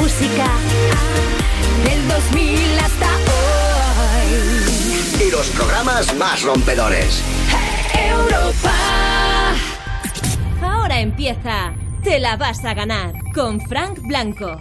música del 2000 hasta hoy. Y los programas más rompedores. Europa. Ahora empieza Te la vas a ganar con Frank Blanco.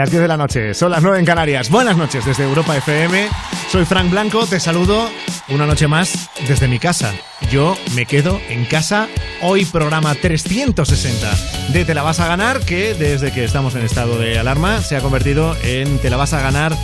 Las 10 de la noche, son las 9 en Canarias. Buenas noches desde Europa FM. Soy Frank Blanco, te saludo una noche más desde mi casa. Yo me quedo en casa. Hoy programa 360 de Te la vas a ganar, que desde que estamos en estado de alarma se ha convertido en Te la vas a ganar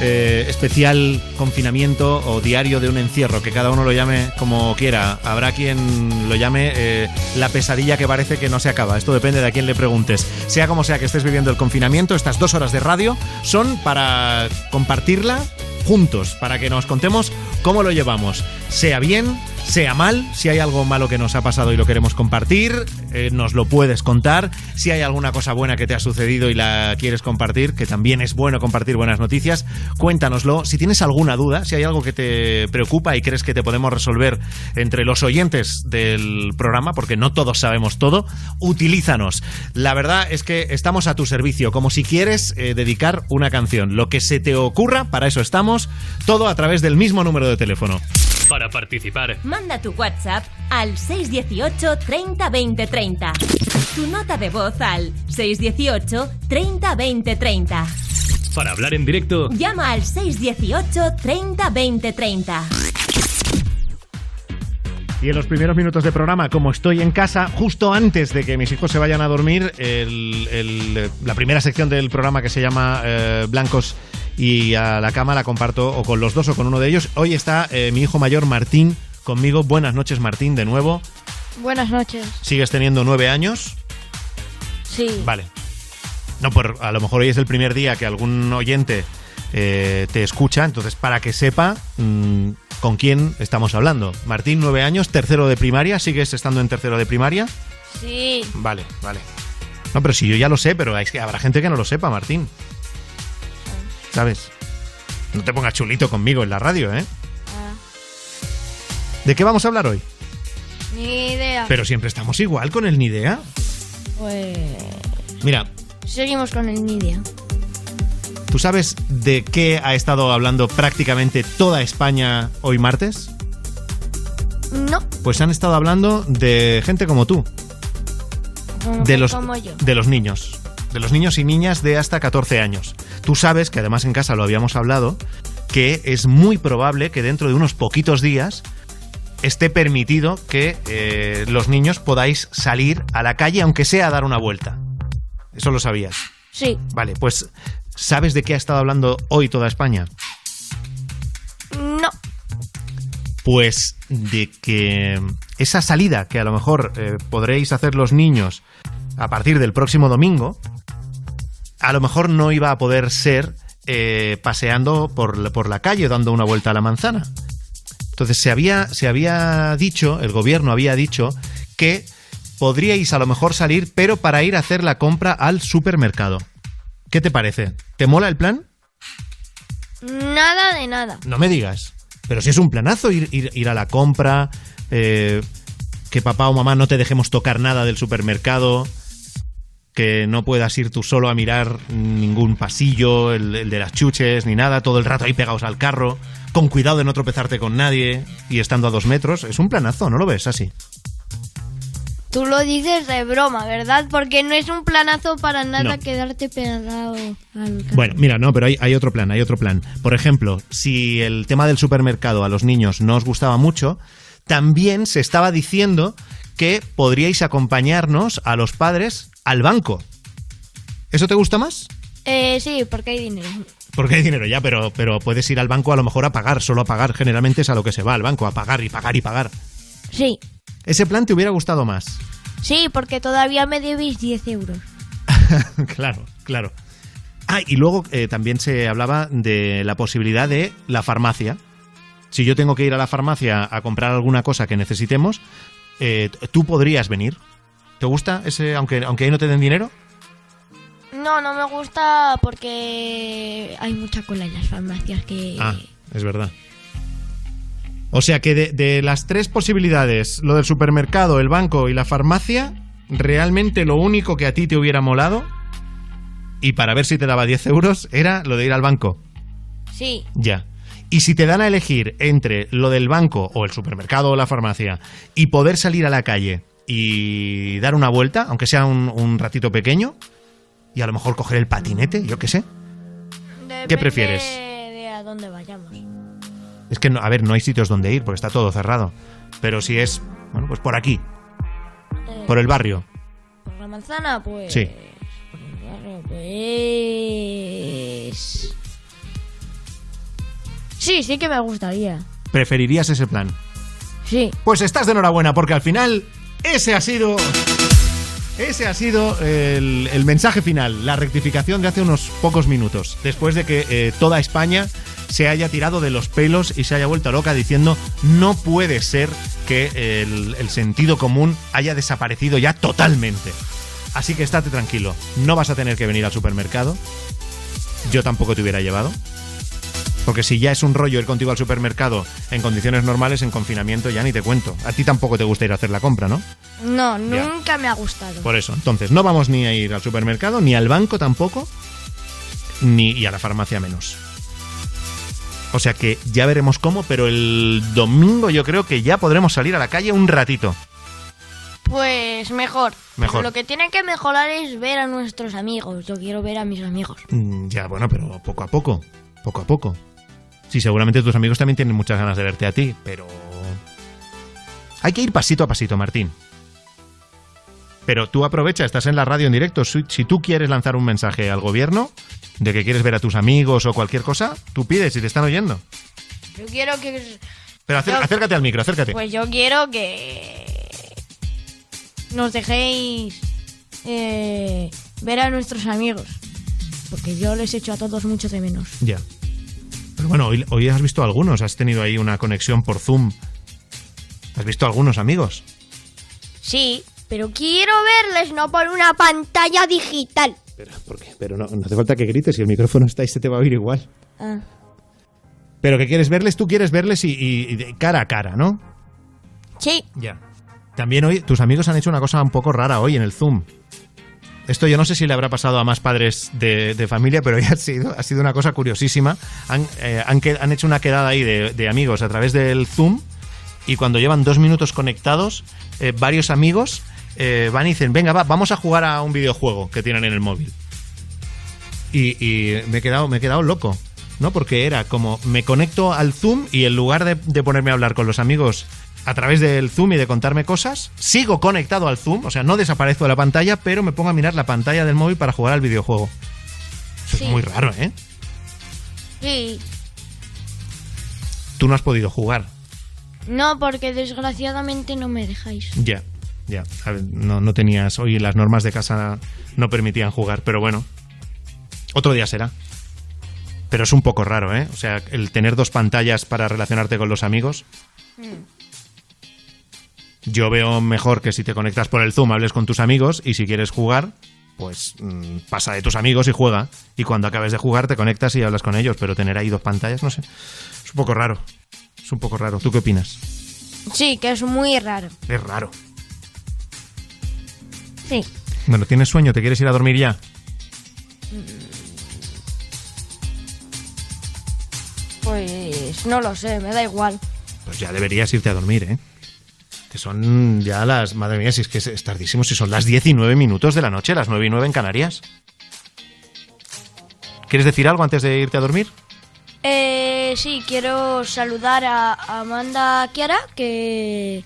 eh, especial confinamiento o diario de un encierro, que cada uno lo llame como quiera. Habrá quien lo llame eh, la pesadilla que parece que no se acaba. Esto depende de a quién le preguntes. Sea como sea que estés viviendo el confinamiento, estas dos horas de radio son para compartirla juntos, para que nos contemos cómo lo llevamos. Sea bien, sea mal, si hay algo malo que nos ha pasado y lo queremos compartir, eh, nos lo puedes contar. Si hay alguna cosa buena que te ha sucedido y la quieres compartir, que también es bueno compartir buenas noticias, cuéntanoslo. Si tienes alguna duda, si hay algo que te preocupa y crees que te podemos resolver entre los oyentes del programa, porque no todos sabemos todo, utilízanos. La verdad es que estamos a tu servicio, como si quieres eh, dedicar una canción. Lo que se te ocurra, para eso estamos, todo a través del mismo número de teléfono. Para participar, Manda tu WhatsApp al 618 30 20 30. Tu nota de voz al 618 30 20 30. para hablar en directo, Llama al 618 30 20 30. Y en los primeros minutos de programa, como estoy en casa, justo antes de que mis hijos se vayan a dormir, el- el- la primera sección del programa que se llama eh, Blancos y a la cama la comparto o con los dos o con uno de ellos. Hoy está eh, mi hijo mayor Martín conmigo. Buenas noches Martín, de nuevo. Buenas noches. ¿Sigues teniendo nueve años? Sí. Vale. No, por, a lo mejor hoy es el primer día que algún oyente eh, te escucha, entonces para que sepa mm, con quién estamos hablando. Martín, nueve años, tercero de primaria, ¿sigues estando en tercero de primaria? Sí. Vale, vale. No, pero si yo ya lo sé, pero es que habrá gente que no lo sepa, Martín. ¿Sabes? No te pongas chulito conmigo en la radio, ¿eh? ¿De qué vamos a hablar hoy? ni idea. Pero siempre estamos igual con el ni idea. Pues. Mira, Seguimos con el ni idea. ¿tú sabes de qué ha estado hablando prácticamente toda España hoy martes? No. Pues han estado hablando de gente como tú, Como, de los, como yo. de los niños, de los niños y niñas de hasta 14 años. Tú sabes, que además en casa lo habíamos hablado, que es muy probable que dentro de unos poquitos días esté permitido que eh, los niños podáis salir a la calle, aunque sea a dar una vuelta. Eso lo sabías. Sí. Vale, pues ¿sabes de qué ha estado hablando hoy toda España? No. Pues de que esa salida que a lo mejor eh, podréis hacer los niños a partir del próximo domingo, a lo mejor no iba a poder ser eh, paseando por, por la calle dando una vuelta a la manzana. Entonces se había, se había dicho, el gobierno había dicho que podríais a lo mejor salir, pero para ir a hacer la compra al supermercado. ¿Qué te parece? ¿Te mola el plan? Nada de nada. No me digas. Pero si es un planazo ir, ir, ir a la compra, eh, que papá o mamá no te dejemos tocar nada del supermercado, que no puedas ir tú solo a mirar ningún pasillo, el, el de las chuches, ni nada, todo el rato ahí pegados al carro, con cuidado de no tropezarte con nadie y estando a dos metros. Es un planazo, ¿no lo ves así? Tú lo dices de broma, ¿verdad? Porque no es un planazo para nada No. quedarte pegado al carro. Bueno, mira, no, pero hay, hay otro plan, hay otro plan. Por ejemplo, si el tema del supermercado a los niños no os gustaba mucho, también se estaba diciendo que podríais acompañarnos a los padres al banco. ¿Eso te gusta más? Eh, sí, porque hay dinero. Porque hay dinero ya, pero, pero puedes ir al banco a lo mejor a pagar, solo a pagar. Generalmente es a lo que se va al banco, a pagar y pagar y pagar. Sí. Ese plan te hubiera gustado más. Sí, porque todavía me debéis 10 euros. claro, claro. Ah, y luego eh, también se hablaba de la posibilidad de la farmacia. Si yo tengo que ir a la farmacia a comprar alguna cosa que necesitemos, eh, tú podrías venir. ¿Te gusta ese, aunque, aunque ahí no te den dinero? No, no me gusta porque hay mucha cola en las farmacias que... Ah, es verdad. O sea que de, de las tres posibilidades, lo del supermercado, el banco y la farmacia, realmente lo único que a ti te hubiera molado, y para ver si te daba 10 euros, era lo de ir al banco. Sí, Ya. Y si te dan a elegir entre lo del banco o el supermercado o la farmacia y poder salir a la calle y dar una vuelta, aunque sea un, un ratito pequeño, y a lo mejor coger el patinete, yo qué sé. Depende prefieres? de a dónde vayamos. Es que, no, a ver, no hay sitios donde ir porque está todo cerrado. Pero si es, bueno, pues por aquí, Eh, por el barrio. por la manzana, pues... Sí. por el barrio, pues... Sí, sí que me gustaría. ¿Preferirías ese plan? Sí. Pues estás de enhorabuena porque al final ese ha sido... Ese ha sido el, mensaje final, la rectificación de hace unos pocos minutos, después de que eh, toda España se haya tirado de los pelos y se haya vuelto loca diciendo no puede ser que el, el sentido común haya desaparecido ya totalmente. Así que estate tranquilo, no vas a tener que venir al supermercado, yo tampoco te hubiera llevado, porque si ya es un rollo ir contigo al supermercado en condiciones normales, en confinamiento, ya ni te cuento. A ti tampoco te gusta ir a hacer la compra, ¿no? No, Ya. nunca me ha gustado. Por eso. Entonces, no vamos ni a ir al supermercado, ni al banco tampoco, ni y a la farmacia menos. O sea que ya veremos cómo, pero el domingo yo creo que ya podremos salir a la calle un ratito. Pues mejor. Mejor. Lo que tiene que mejorar es ver a nuestros amigos. Yo quiero ver a mis amigos. Mm, Ya, bueno, pero poco a poco. Poco a poco. Sí, seguramente tus amigos también tienen muchas ganas de verte a ti, pero... Hay que ir pasito a pasito, Martín. Pero tú aprovecha, estás en la radio en directo. Si, si tú quieres lanzar un mensaje al gobierno de que quieres ver a tus amigos o cualquier cosa, tú pides si te están oyendo. Yo quiero que... Pero Yo- acércate al micro, acércate. Pues yo quiero que... Nos dejéis eh, ver a nuestros amigos. Porque yo les echo a todos mucho de menos. Ya. Pero bueno, hoy, hoy has visto algunos, has tenido ahí una conexión por Zoom. ¿Has visto algunos amigos? Sí, pero quiero verles, no por una pantalla digital. Pero, ¿por qué? Pero no, no hace falta que grites, si el micrófono está ahí se te va a oír igual. Ah. Pero que quieres verles, tú quieres verles y, y- y de cara a cara, ¿no? Sí, Ya. También hoy, tus amigos han hecho una cosa un poco rara hoy en el Zoom. Esto yo no sé si le habrá pasado a más padres de, familia, pero ha sido, ha sido una cosa curiosísima. Han, eh, han, hecho una quedada ahí de, amigos a través del Zoom y cuando llevan dos minutos conectados, eh, varios amigos eh, van y dicen, venga, va, vamos a jugar a un videojuego que tienen en el móvil. Y, me, he quedado, me he quedado loco, ¿no? Porque era como, me conecto al Zoom y en lugar de ponerme a hablar con los amigos a través del Zoom y de contarme cosas, sigo conectado al Zoom, o sea, no desaparezco de la pantalla, pero me pongo a mirar la pantalla del móvil para jugar al videojuego. Eso Sí. es muy raro, ¿eh? sí. Tú no has podido jugar. No, porque desgraciadamente no me dejáis. Ya, ya. A ver, no, no tenías. Hoy las normas de casa no permitían jugar, pero bueno. Otro día será. Pero es un poco raro, ¿eh? O sea, el tener dos pantallas para relacionarte con los amigos. Yo veo mejor que si te conectas por el Zoom hables con tus amigos y si quieres jugar, pues mm, pasa de tus amigos y juega. Y cuando acabes de jugar te conectas y hablas con ellos, pero tener ahí dos pantallas, no sé. Es un poco raro. Es un poco raro. ¿Tú qué opinas? Sí, que es muy raro. Es raro. Sí. Bueno, ¿tienes sueño? ¿Te quieres ir a dormir ya? Pues no lo sé, me da igual. Pues ya deberías irte a dormir, ¿eh? Que son ya las... Madre mía, si es que es tardísimo, si son las 19 minutos de la noche, las 9 y 9 en Canarias. ¿Quieres decir algo antes de irte a dormir? Eh, sí, quiero saludar a Amanda Kiara, que,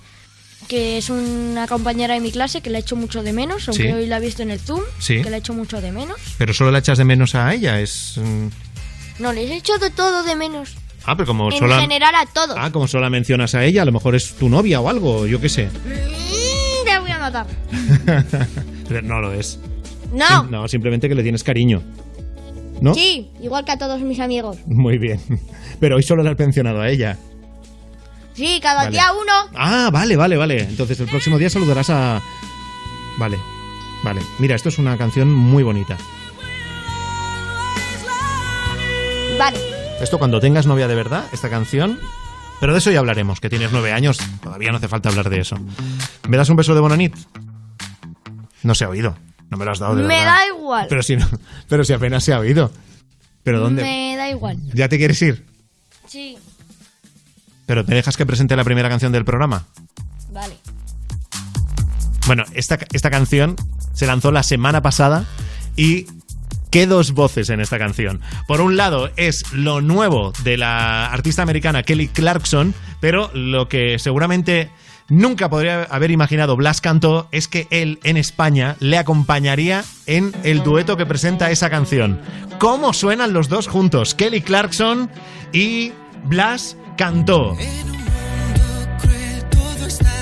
que es una compañera de mi clase que la he hecho mucho de menos, aunque Sí. hoy la he visto en el Zoom, Sí. que la he hecho mucho de menos. Pero solo la echas de menos a ella, es... mm, No, les he hecho de todo de menos. Ah, pero como en general a todos. Ah, como sola mencionas a ella, a lo mejor es tu novia o algo, yo qué sé. Mm, te voy a matar. no lo es. No. No, simplemente que le tienes cariño. ¿No? Sí, igual que a todos mis amigos. Muy bien. Pero hoy solo le has mencionado a ella. Sí, cada día uno. Ah, vale, vale, vale. Entonces el próximo día saludarás a... Vale, vale. Mira, esto es una canción muy bonita. Vale. Esto cuando tengas novia de verdad, esta canción. Pero de eso ya hablaremos, que tienes nueve años, todavía no hace falta hablar de eso. ¿Me das un beso de Bonanit? No se ha oído. No me lo has dado de Me verdad. da igual. Pero si, no- pero si apenas se ha oído. ¿Pero dónde? Me da igual. ¿Ya te quieres ir? Sí. ¿Pero te dejas que presente la primera canción del programa? Vale. Bueno, esta, esta canción se lanzó la semana pasada y qué dos voces en esta canción. Por un lado es lo nuevo de la artista americana Kelly Clarkson, pero lo que seguramente nunca podría haber imaginado Blas Cantó es que él en España le acompañaría en el dueto que presenta esa canción. ¿Cómo suenan los dos juntos? Kelly Clarkson y Blas Cantó. cruel, todo está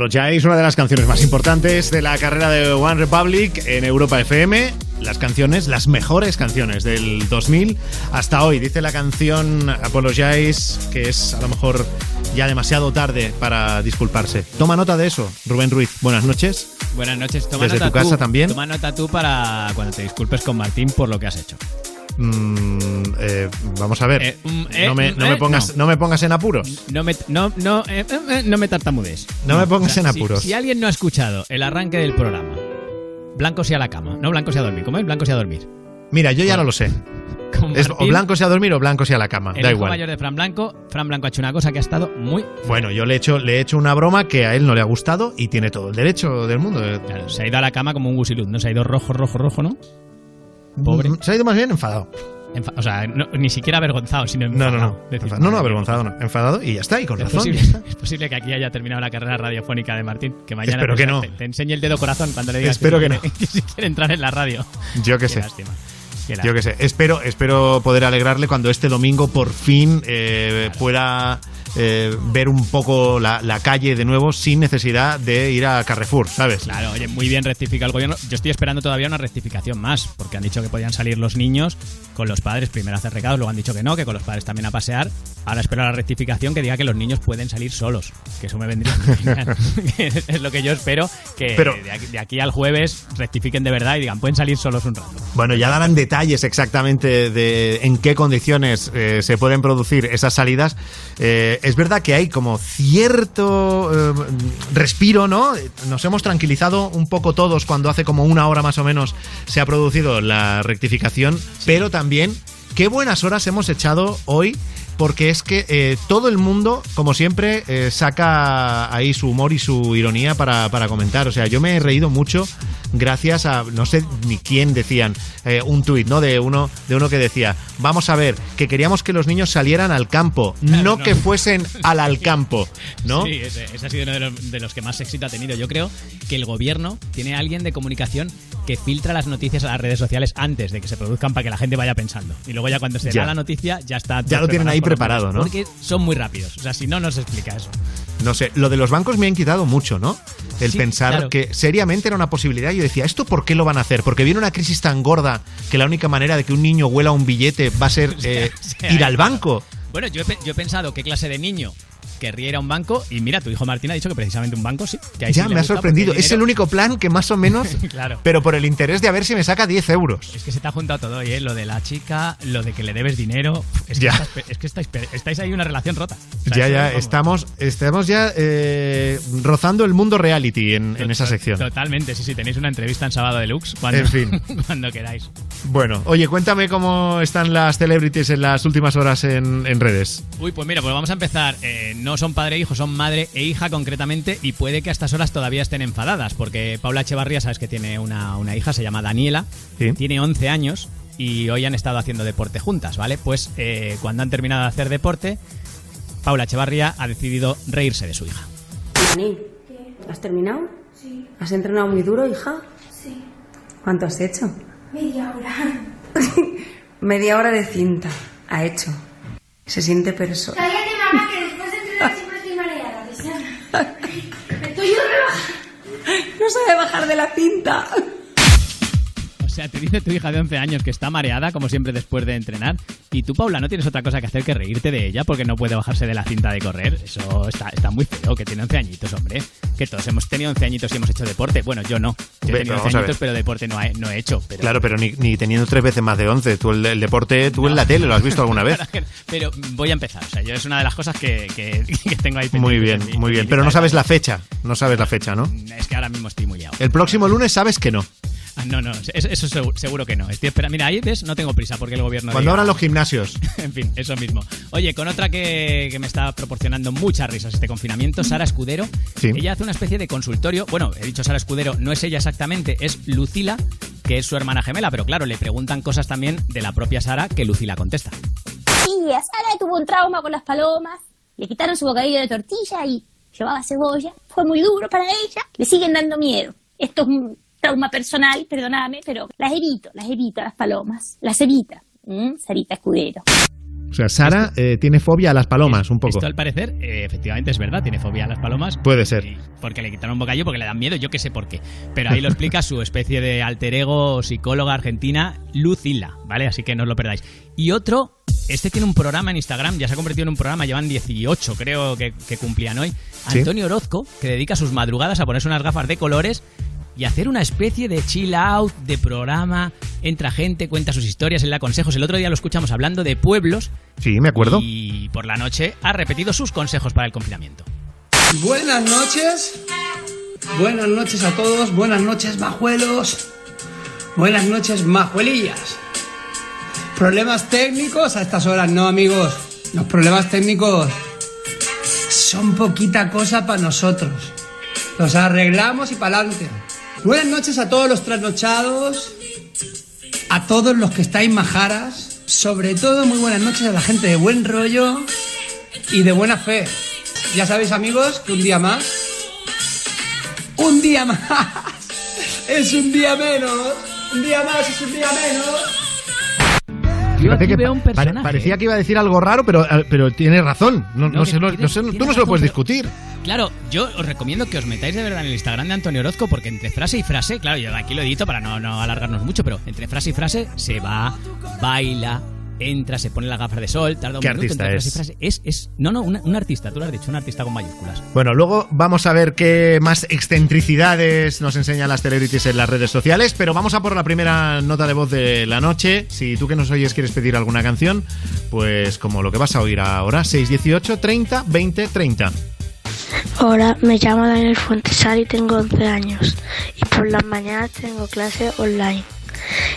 Apologize, una de las canciones más importantes de la carrera de One Republic en Europa FM. Las canciones, las mejores canciones del 2000 hasta hoy. Dice la canción Apologize que es a lo mejor ya demasiado tarde para disculparse. Toma nota de eso, Rubén Ruiz. Buenas noches. Buenas noches, toma Desde nota tu casa tú. también. Toma nota tú para cuando te disculpes con Martín por lo que has hecho. Mm, eh, vamos a ver. Eh, mm, eh, no, me, no eh, me pongas, no. no me pongas en apuros. No me, no, no, no me tartamudes. No me pongas en apuros. Si, alguien no ha escuchado el arranque del programa, Blanco sea a la cama, no Blanco sea a dormir. ¿Cómo es? Blanco sea a dormir. Mira, yo ya no lo sé. Es o blanco sea a dormir o blanco sea a la cama. el Da hijo igual. mayor de Fran Blanco. Fran Blanco ha hecho una cosa que ha estado muy. Bueno, yo le he, hecho, le he hecho una broma que a él no le ha gustado y tiene todo el derecho del mundo. Claro, se ha ido a la cama como un gusiluz, ¿no? Se ha ido rojo, rojo, rojo, ¿no? Pobre. Se ha ido más bien enfadado. Enfa- o sea, no- ni siquiera avergonzado, sino No, enfadado. no, no. Decir, Enfadado. No, no, avergonzado no. Enfadado y ya está, y con Es razón. posible, es posible que aquí haya terminado la carrera radiofónica de Martín. Que mañana Espero te, que no. te, te enseñe el dedo corazón cuando le digas Espero si que quiere- si quiere entrar en la radio. Yo qué Qué sé. lástima. Yo qué sé. Espero, espero poder alegrarle cuando este domingo por fin eh, pueda eh, ver un poco la, la calle de nuevo sin necesidad de ir a Carrefour, ¿sabes? Claro, oye, muy bien rectifica el gobierno. Yo estoy esperando todavía una rectificación más, porque han dicho que podían salir los niños con los padres, primero a hacer recados, luego han dicho que no, que con los padres también a pasear. Ahora espero la rectificación que diga que los niños pueden salir solos, que eso me vendría genial. es lo que yo espero, que Pero- de, aquí, de aquí al jueves rectifiquen de verdad y digan, pueden salir solos un rato. Bueno, ya darán detalles exactamente de en qué condiciones eh, se pueden producir esas salidas. Eh, es verdad que hay como cierto eh, respiro, ¿no? Nos hemos tranquilizado un poco todos cuando hace como una hora más o menos se ha producido la rectificación, pero también qué buenas horas hemos echado hoy. Porque es que eh, todo el mundo, como siempre, eh, saca ahí su humor y su ironía para, para comentar. O sea, yo me he reído mucho gracias a, no sé ni quién decían, eh, un tuit, ¿no? De uno, de uno que decía, vamos a ver, que queríamos que los niños salieran al campo, no, no. que fuesen al al campo, ¿no? Sí, ese, ese ha sido uno de los, de los que más éxito ha tenido. Yo creo que el gobierno tiene a alguien de comunicación que filtra las noticias a las redes sociales antes de que se produzcan para que la gente vaya pensando. Y luego ya cuando se Ya. da la noticia ya está. Ya lo tienen ahí preparado, ¿no? Porque son muy rápidos. O sea, si no, no se explica eso. No sé, lo de los bancos me ha inquietado mucho, ¿no? El Sí, pensar claro. que seriamente era una posibilidad. Yo decía, ¿esto por qué lo van a hacer? Porque viene una crisis tan gorda que la única manera de que un niño huela un billete va a ser eh, o sea, ir al banco. Bueno, yo he, yo he pensado qué clase de niño querría ir a un banco y mira, tu hijo Martín ha dicho que precisamente un banco sí. Que ahí Ya, me ha sorprendido. Es el único plan que más o menos, Claro. pero por el interés de a ver si me saca 10 euros. Es que se te ha juntado todo, ¿eh? Lo de la chica, lo de que le debes dinero. Es que, Ya. estás es que estáis, estáis ahí una relación rota. O sea, Ya, ya, vamos. estamos, estamos ya eh, rozando el mundo reality en, en esa sección. Totalmente, sí, sí. Tenéis una entrevista en Sábado Deluxe cuando, En fin. cuando queráis. Bueno, oye, cuéntame cómo están las celebrities en las últimas horas en, en redes. Uy, pues mira, pues vamos a empezar. Eh, no son padre e hijo, son madre e hija concretamente y puede que a estas horas todavía estén enfadadas porque Paula Echevarría, sabes que tiene una, una hija, se llama Daniela, Sí. tiene 11 años y hoy han estado haciendo deporte juntas, ¿vale? Pues eh, cuando han terminado de hacer deporte, Paula Echevarría ha decidido reírse de su hija. Dani, ¿has terminado? Sí. ¿Has entrenado muy duro, hija? Sí, ¿Cuánto has hecho? media hora. Media hora de cinta. Ha hecho. Se siente persona. Cállate, mamá, que después de entrenar siempre estoy mareada, Luciana. Me estoy yo rebajando. No sabe bajar de la cinta. Sea, te dice tu hija de 11 años que está mareada, como siempre, después de entrenar. Y tú, Paula, no tienes otra cosa que hacer que reírte de ella porque no puede bajarse de la cinta de correr. Eso está, está muy feo, que tiene 11 añitos, hombre. Que todos hemos tenido 11 añitos y hemos hecho deporte. Bueno, yo no. Yo he tenido vamos 11 a ver. añitos, pero deporte no he, no he hecho. Pero, Claro, pero ni, ni teniendo tres veces más de 11. Tú el, el deporte, tú en la tele, ¿lo has visto alguna vez? Pero voy a empezar. O sea, yo es una de las cosas que, que- que tengo ahí Muy bien, mi- muy en bien. Pero no sabes la fecha. No sabes la fecha, ¿no? Es que ahora mismo estoy muy liado. El próximo lunes sabes que no. Ah, No, no, eso, seguro, seguro que no. Estoy esperando. Mira, ahí ves, no tengo prisa porque el gobierno. Cuando diga- abran los gimnasios. en fin, eso mismo. Oye, con otra que, que me está proporcionando muchas risas este confinamiento, Sara Escudero. Sí. Ella hace una especie de consultorio. Bueno, he dicho Sara Escudero, no es ella exactamente, es Lucila, que es su hermana gemela, pero claro, le preguntan cosas también de la propia Sara que Lucila contesta. Y Sara tuvo un trauma con las palomas, le quitaron su bocadillo de tortilla y llevaba cebolla. Fue muy duro para ella, le siguen dando miedo. Esto es un trauma personal, perdóname, pero las evito, las evito a las palomas, las evita. ¿Mm? Sarita Escudero. O sea, Sara eh, tiene fobia a las palomas, un poco. Esto al parecer, eh, efectivamente es verdad, tiene fobia a las palomas. Puede ser. Porque le quitaron un bocadillo, porque le dan miedo, yo que sé por qué. Pero ahí lo explica su especie de alter ego psicóloga argentina, Lucila, ¿vale? Así que no os lo perdáis. Y otro, este tiene un programa en Instagram, ya se ha convertido en un programa, llevan 18 creo que, que cumplían hoy. Sí. Antonio Orozco, que dedica sus madrugadas a ponerse unas gafas de colores y hacer una especie de chill out, de programa, entra gente, cuenta sus historias, él da consejos. El otro día lo escuchamos hablando de pueblos Sí, me acuerdo. y por la noche ha repetido sus consejos para el confinamiento. Buenas noches. Buenas noches a todos. Buenas noches, majuelos. Buenas noches, majuelillas. Problemas técnicos a estas horas, no, amigos. Los problemas técnicos son poquita cosa para nosotros. Los arreglamos y para adelante. Buenas noches a todos los trasnochados, a todos los que estáis majaras, sobre todo muy buenas noches a la gente de buen rollo y de buena fe. Ya sabéis amigos que un día más, un día más, es un día menos, un día más es un día menos. Yo Fíjate aquí que veo un pare- personaje. parecía que iba a decir algo raro, pero, eh, pero tiene razón. No, No, no se tiene- no se- tú no se lo puedes discutir. Claro, yo os recomiendo que os metáis de verdad en el Instagram de Antonio Orozco porque entre frase y frase, claro, yo aquí lo edito para no, no alargarnos mucho, pero entre frase y frase se va, baila, entra, se pone la gafas de sol, tarda un ¿Qué minuto artista es? frase. Es, es, no, no, un artista, tú lo has dicho, un artista con mayúsculas. Bueno, luego vamos a ver qué más excentricidades nos enseñan las celebrities en las redes sociales, pero vamos a por la primera nota de voz de la noche. Si tú que nos oyes quieres pedir alguna canción, pues como lo que vas a oír ahora, 618 30 20 30. Hola, me llamo Daniel Fuentesal y tengo 11 años y por las mañanas tengo clase online.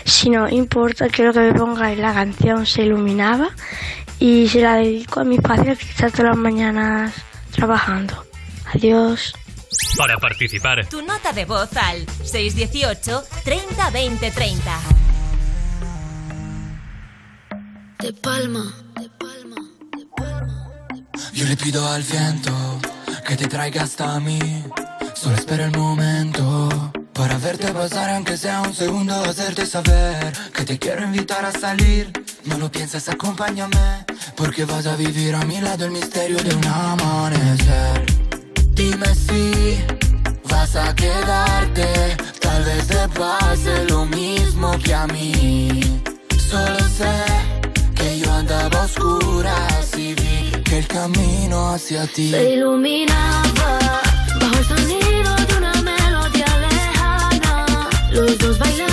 Si no importa, quiero que me pongáis la canción Se iluminaba y se la dedico a mis padres que están todas las mañanas trabajando. Adiós. Para participar, Tu nota de voz al 618 30 20 30. De palma. Yo le pido al viento que te traiga hasta mí. Solo espera el momento para verte pasar, aunque sea un segundo, hacerte saber que te quiero invitar a salir. No lo pienses, acompáñame, porque vas a vivir a mi lado el misterio de un amanecer. Dime si vas a quedarte, tal vez te pase lo mismo que a mí. Solo sé que yo andaba a oscuras y vi que el camino hacia ti Se iluminaba bajo el sonido Los dos bailamos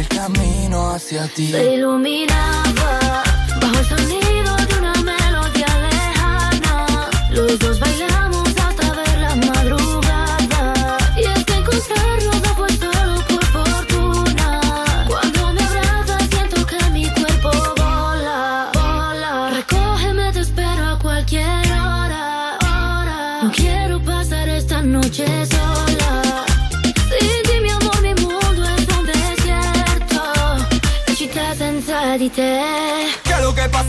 el camino hacia ti. Se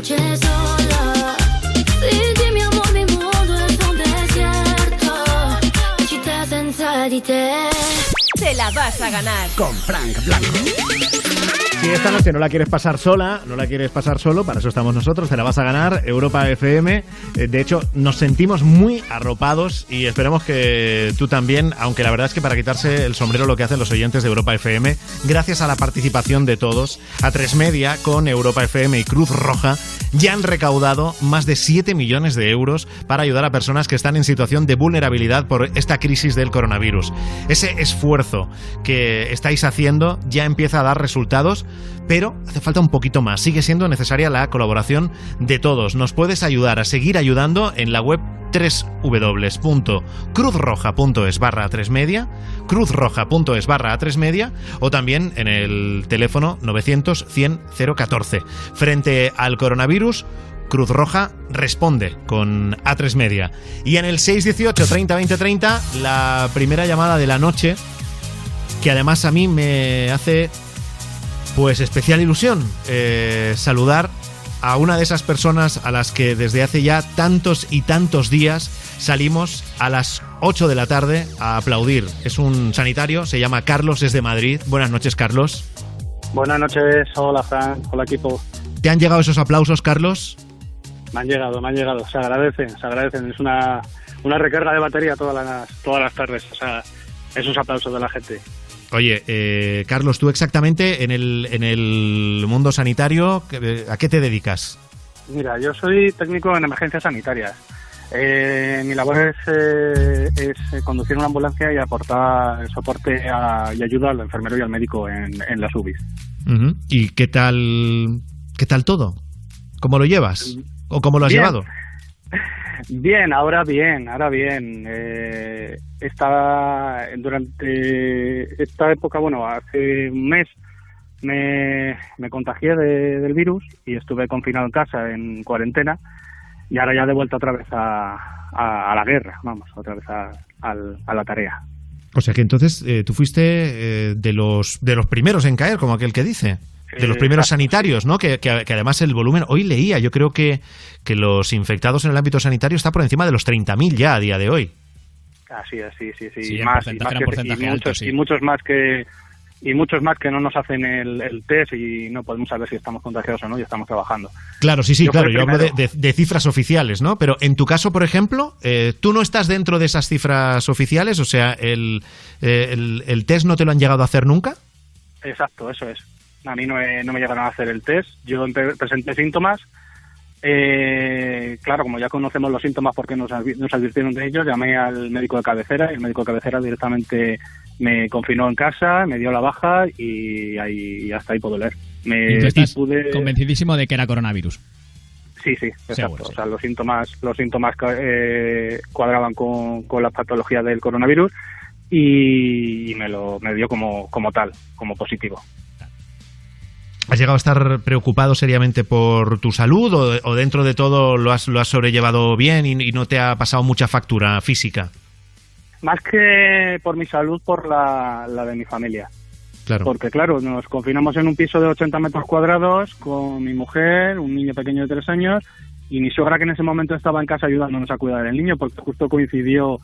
noche sola. Sin ti, mi amor, mi mundo es un desierto. Città senza di te. Te la vas a ganar. Con Frank Blanco. Si esta noche no la quieres pasar sola, no la quieres pasar solo, para eso estamos nosotros, te la vas a ganar, Europa FM. Eh, De hecho, nos sentimos muy arropados y esperemos que tú también, aunque la verdad es que para quitarse el sombrero lo que hacen los oyentes de Europa FM, gracias a la participación de todos, a Tres Media con Europa FM y Cruz Roja, ya han recaudado más de 7 millones de euros para ayudar a personas que están en situación de vulnerabilidad por esta crisis del coronavirus. Ese esfuerzo que estáis haciendo ya empieza a dar resultados, pero hace falta un poquito más. Sigue siendo necesaria la colaboración de todos. Nos puedes ayudar a seguir ayudando en la web www.cruzroja.es barra 3 media, cruzroja.es barra 3 media o también en el teléfono 900 100 014. Frente al coronavirus, Cruz Roja responde con A3 Media. Y en el 618 30 20 30, la primera llamada de la noche, que además a mí me hace pues especial ilusión eh, saludar a una de esas personas a las que desde hace ya tantos y tantos días salimos a las 8 de la tarde a aplaudir. Es un sanitario, se llama Carlos, es de Madrid. Buenas noches, Carlos. Buenas noches, hola Fran, hola equipo. ¿Te han llegado esos aplausos, Carlos? Me han llegado, me han llegado, se agradecen, se agradecen. Es una, una recarga de batería todas las, todas las tardes, o sea, esos aplausos de la gente. Oye, eh, Carlos, tú exactamente en el, en el mundo sanitario, ¿a qué te dedicas? Mira, yo soy técnico en emergencias sanitarias. Eh, mi labor es, eh, es eh, conducir una ambulancia y aportar soporte a- y ayuda al enfermero y al médico en, en las UBIs. ¿Y qué tal, qué tal todo? ¿Cómo lo llevas? ¿O cómo lo has Bien. llevado? Bien, ahora bien, ahora bien. Eh, durante esta época, bueno, hace un mes me, me contagié de- del virus y estuve confinado en casa, en cuarentena, y ahora ya de vuelta otra vez a, a- la guerra, vamos, otra vez a la tarea. O sea que entonces eh, tú fuiste eh, de los de los primeros en caer, como aquel que dice. De los Eh, primeros exacto, sanitarios, ¿no? Que, que- que además el volumen, hoy leía, yo creo que, que los infectados en el ámbito sanitario está por encima de los 30.000 ya a día de hoy. Así es, sí, sí, sí. Sí, y más, y, más que- alto, muchos, sí. y muchos más que, y muchos más que no nos hacen el, el test y no podemos saber si estamos contagiados o no y estamos trabajando. Claro, sí, sí, Yo claro. Yo hablo de- de cifras oficiales, ¿no? Pero en tu caso, por ejemplo, eh, ¿tú no estás dentro de esas cifras oficiales? O sea, el, eh, el, el test no te lo han llegado a hacer nunca? Exacto, eso es. A mí no me, no me llegaron a hacer el test. Yo presenté síntomas. Eh, claro, como ya conocemos los síntomas porque nos, nos advirtieron de ellos, llamé al médico de cabecera y el médico de cabecera directamente me confinó en casa, me dio la baja y, ahí, y hasta ahí puedo leer. Me, y tú estás pude- convencidísimo de que era coronavirus. Sí, sí, exacto. Seguro, O sea, los síntomas, los síntomas eh, cuadraban con, con la patología del coronavirus y, me lo me dio como, como tal, como positivo. ¿Has llegado a estar preocupado seriamente por tu salud o, o dentro de todo lo has, lo has sobrellevado bien y, y no te ha pasado mucha factura física? Más que por mi salud, por la, la de mi familia. Claro. Porque, claro, nos confinamos en un piso de 80 metros cuadrados con mi mujer, un niño pequeño de tres años y mi suegra que en ese momento estaba en casa ayudándonos a cuidar del niño porque justo coincidió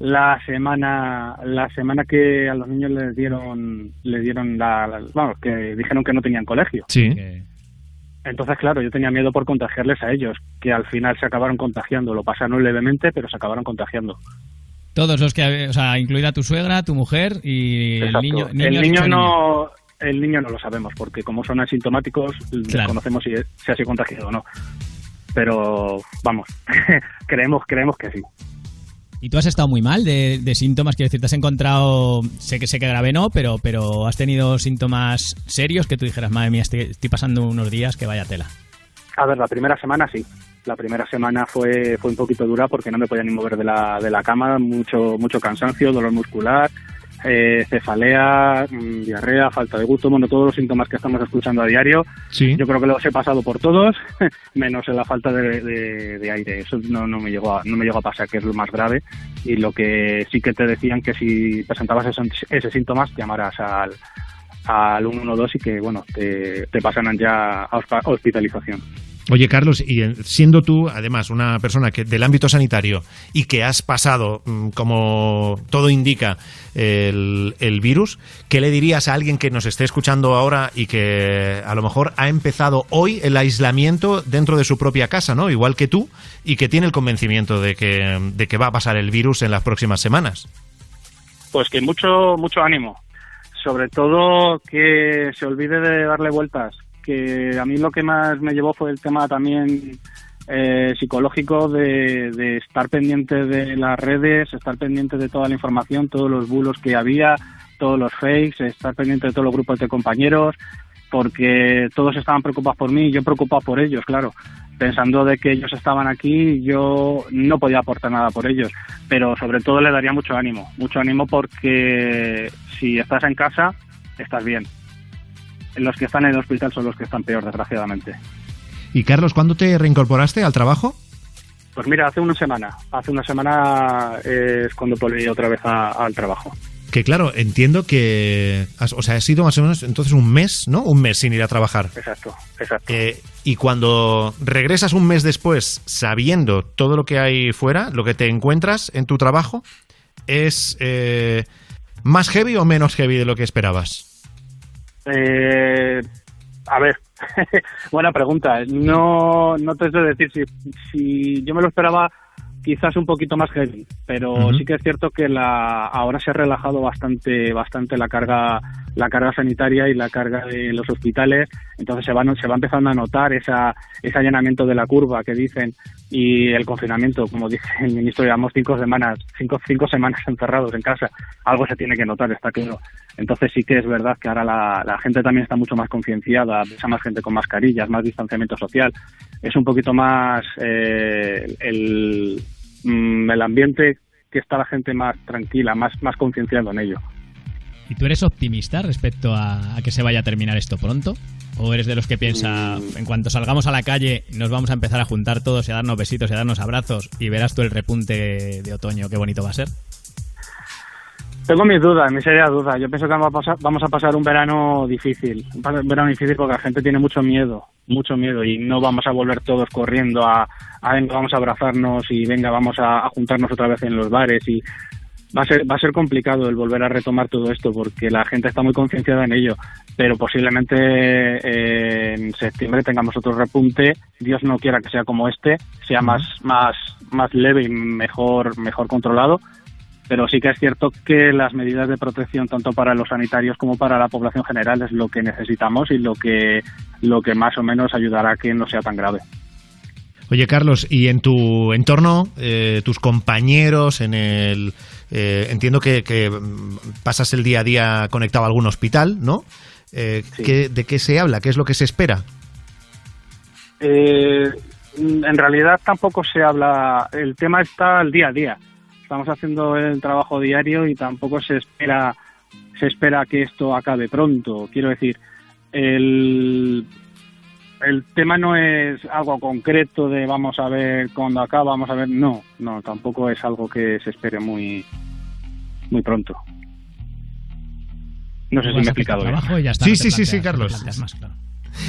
la semana la semana que a los niños les dieron le dieron la, la- vamos que dijeron que no tenían colegio. Sí. entonces claro yo tenía miedo por contagiarles a ellos que al final se acabaron contagiando. Lo pasaron levemente pero se acabaron contagiando. Todos los que, o sea, incluida tu suegra, tu mujer y el Exacto. niño. el niño no el niño no lo sabemos porque como son asintomáticos desconocemos si, si ha sido contagiado o no. Pero vamos creemos creemos que sí Y tú has estado muy mal de, de síntomas, quiero decir, te has encontrado, sé que sé que grave no, pero, pero has tenido síntomas serios que tú dijeras, madre mía, estoy, estoy pasando unos días que vaya tela. A ver, la primera semana sí. La primera semana fue, fue un poquito dura porque no me podía ni mover de la, de la cama, mucho, mucho cansancio, dolor muscular, eh, cefalea, mm, diarrea, falta de gusto, bueno, todos los síntomas que estamos escuchando a diario. Sí. Yo creo que los he pasado por todos, menos en la falta de, de- de aire. Eso no, no, me llegó a, no me llegó a pasar, que es lo más grave. Y lo que sí que te decían que si presentabas ese, ese síntomas, llamaras al, al 112 y que, bueno, te, te pasaran ya a hospitalización. Oye, Carlos, y en- siendo tú, además, una persona que del ámbito sanitario y que has pasado, mm, como todo indica, el, el virus, ¿qué le dirías a alguien que nos esté escuchando ahora y que a lo mejor ha empezado hoy el aislamiento dentro de su propia casa, ¿no? Igual que tú, y que tiene el convencimiento de que, de que va a pasar el virus en las próximas semanas? Pues que mucho, mucho ánimo. Sobre todo que se olvide de darle vueltas. Que a mí lo que más me llevó fue el tema también eh, psicológico de, estar pendiente de las redes, estar pendiente de toda la información, todos los bulos que había, todos los fakes, estar pendiente de todos los grupos de compañeros, porque todos estaban preocupados por mí y yo preocupado por ellos, claro pensando de que ellos estaban aquí, yo no podía aportar nada por ellos, pero sobre todo le daría mucho ánimo, mucho ánimo porque si estás en casa, estás bien. Los que están en el hospital son los que están peor, desgraciadamente. Y Carlos, ¿cuándo te reincorporaste al trabajo? Pues mira, hace una semana, hace una semana eh, es cuando volví otra vez a- al trabajo. Que claro, entiendo que, has- o sea, ha sido más o menos entonces un mes, ¿no? Un mes sin ir a trabajar. Exacto, exacto. Eh, y cuando regresas un mes después sabiendo todo lo que hay fuera, lo que te encuentras en tu trabajo, ¿es eh, más heavy o menos heavy de lo que esperabas? Eh, a ver, buena pregunta. No, no te sé decir si, si yo me lo esperaba quizás un poquito más heavy, pero sí que es cierto que la ahora se ha relajado bastante bastante la carga la carga sanitaria y la carga de los hospitales, entonces se va se va empezando a notar esa ese allanamiento de la curva que dicen y el confinamiento, como dice el ministro, llevamos cinco semanas cinco cinco semanas encerrados en casa, algo se tiene que notar, está claro. Entonces sí que es verdad que ahora la, gente también está mucho más concienciada, ves más gente con mascarillas, más distanciamiento social, es un poquito más eh, el, mm, el ambiente que está la gente más tranquila, más, más concienciado en ello. ¿Y tú eres optimista respecto a, a que se vaya a terminar esto pronto? ¿O eres de los que piensa, en cuanto salgamos a la calle, nos vamos a empezar a juntar todos y a darnos besitos y a darnos abrazos y verás tú el repunte de otoño, qué bonito va a ser? Tengo mis dudas, mis serias dudas. Yo pienso que vamos a pasar, vamos a pasar un verano difícil, un verano difícil porque la gente tiene mucho miedo, mucho miedo y no vamos a volver todos corriendo a, a venga, vamos a abrazarnos y venga, vamos a, a juntarnos otra vez en los bares y va a ser va a ser complicado el volver a retomar todo esto porque la gente está muy concienciada en ello pero posiblemente eh, en septiembre tengamos otro repunte Dios no quiera que sea como este sea más más más leve y mejor mejor controlado pero sí que es cierto que las medidas de protección tanto para los sanitarios como para la población general es lo que necesitamos y lo que lo que más o menos ayudará a que no sea tan grave Oye, Carlos, y en tu entorno, eh, tus compañeros, en el. Eh, entiendo que, que, mm, pasas el día a día conectado a algún hospital, ¿no? Eh, ¿qué- ¿De qué se habla? ¿Qué es lo que se espera? Eh, en realidad tampoco se habla, el tema está al día a día. Estamos haciendo el trabajo diario y tampoco se espera se espera que esto acabe pronto. Quiero decir, el el tema no es algo concreto de vamos a ver cuándo acaba, vamos a ver, no, no, tampoco es algo que se espere muy muy pronto. No sé si me he explicado bien. trabajo y ya está, Sí, sí, sí, sí, Carlos. más, claro.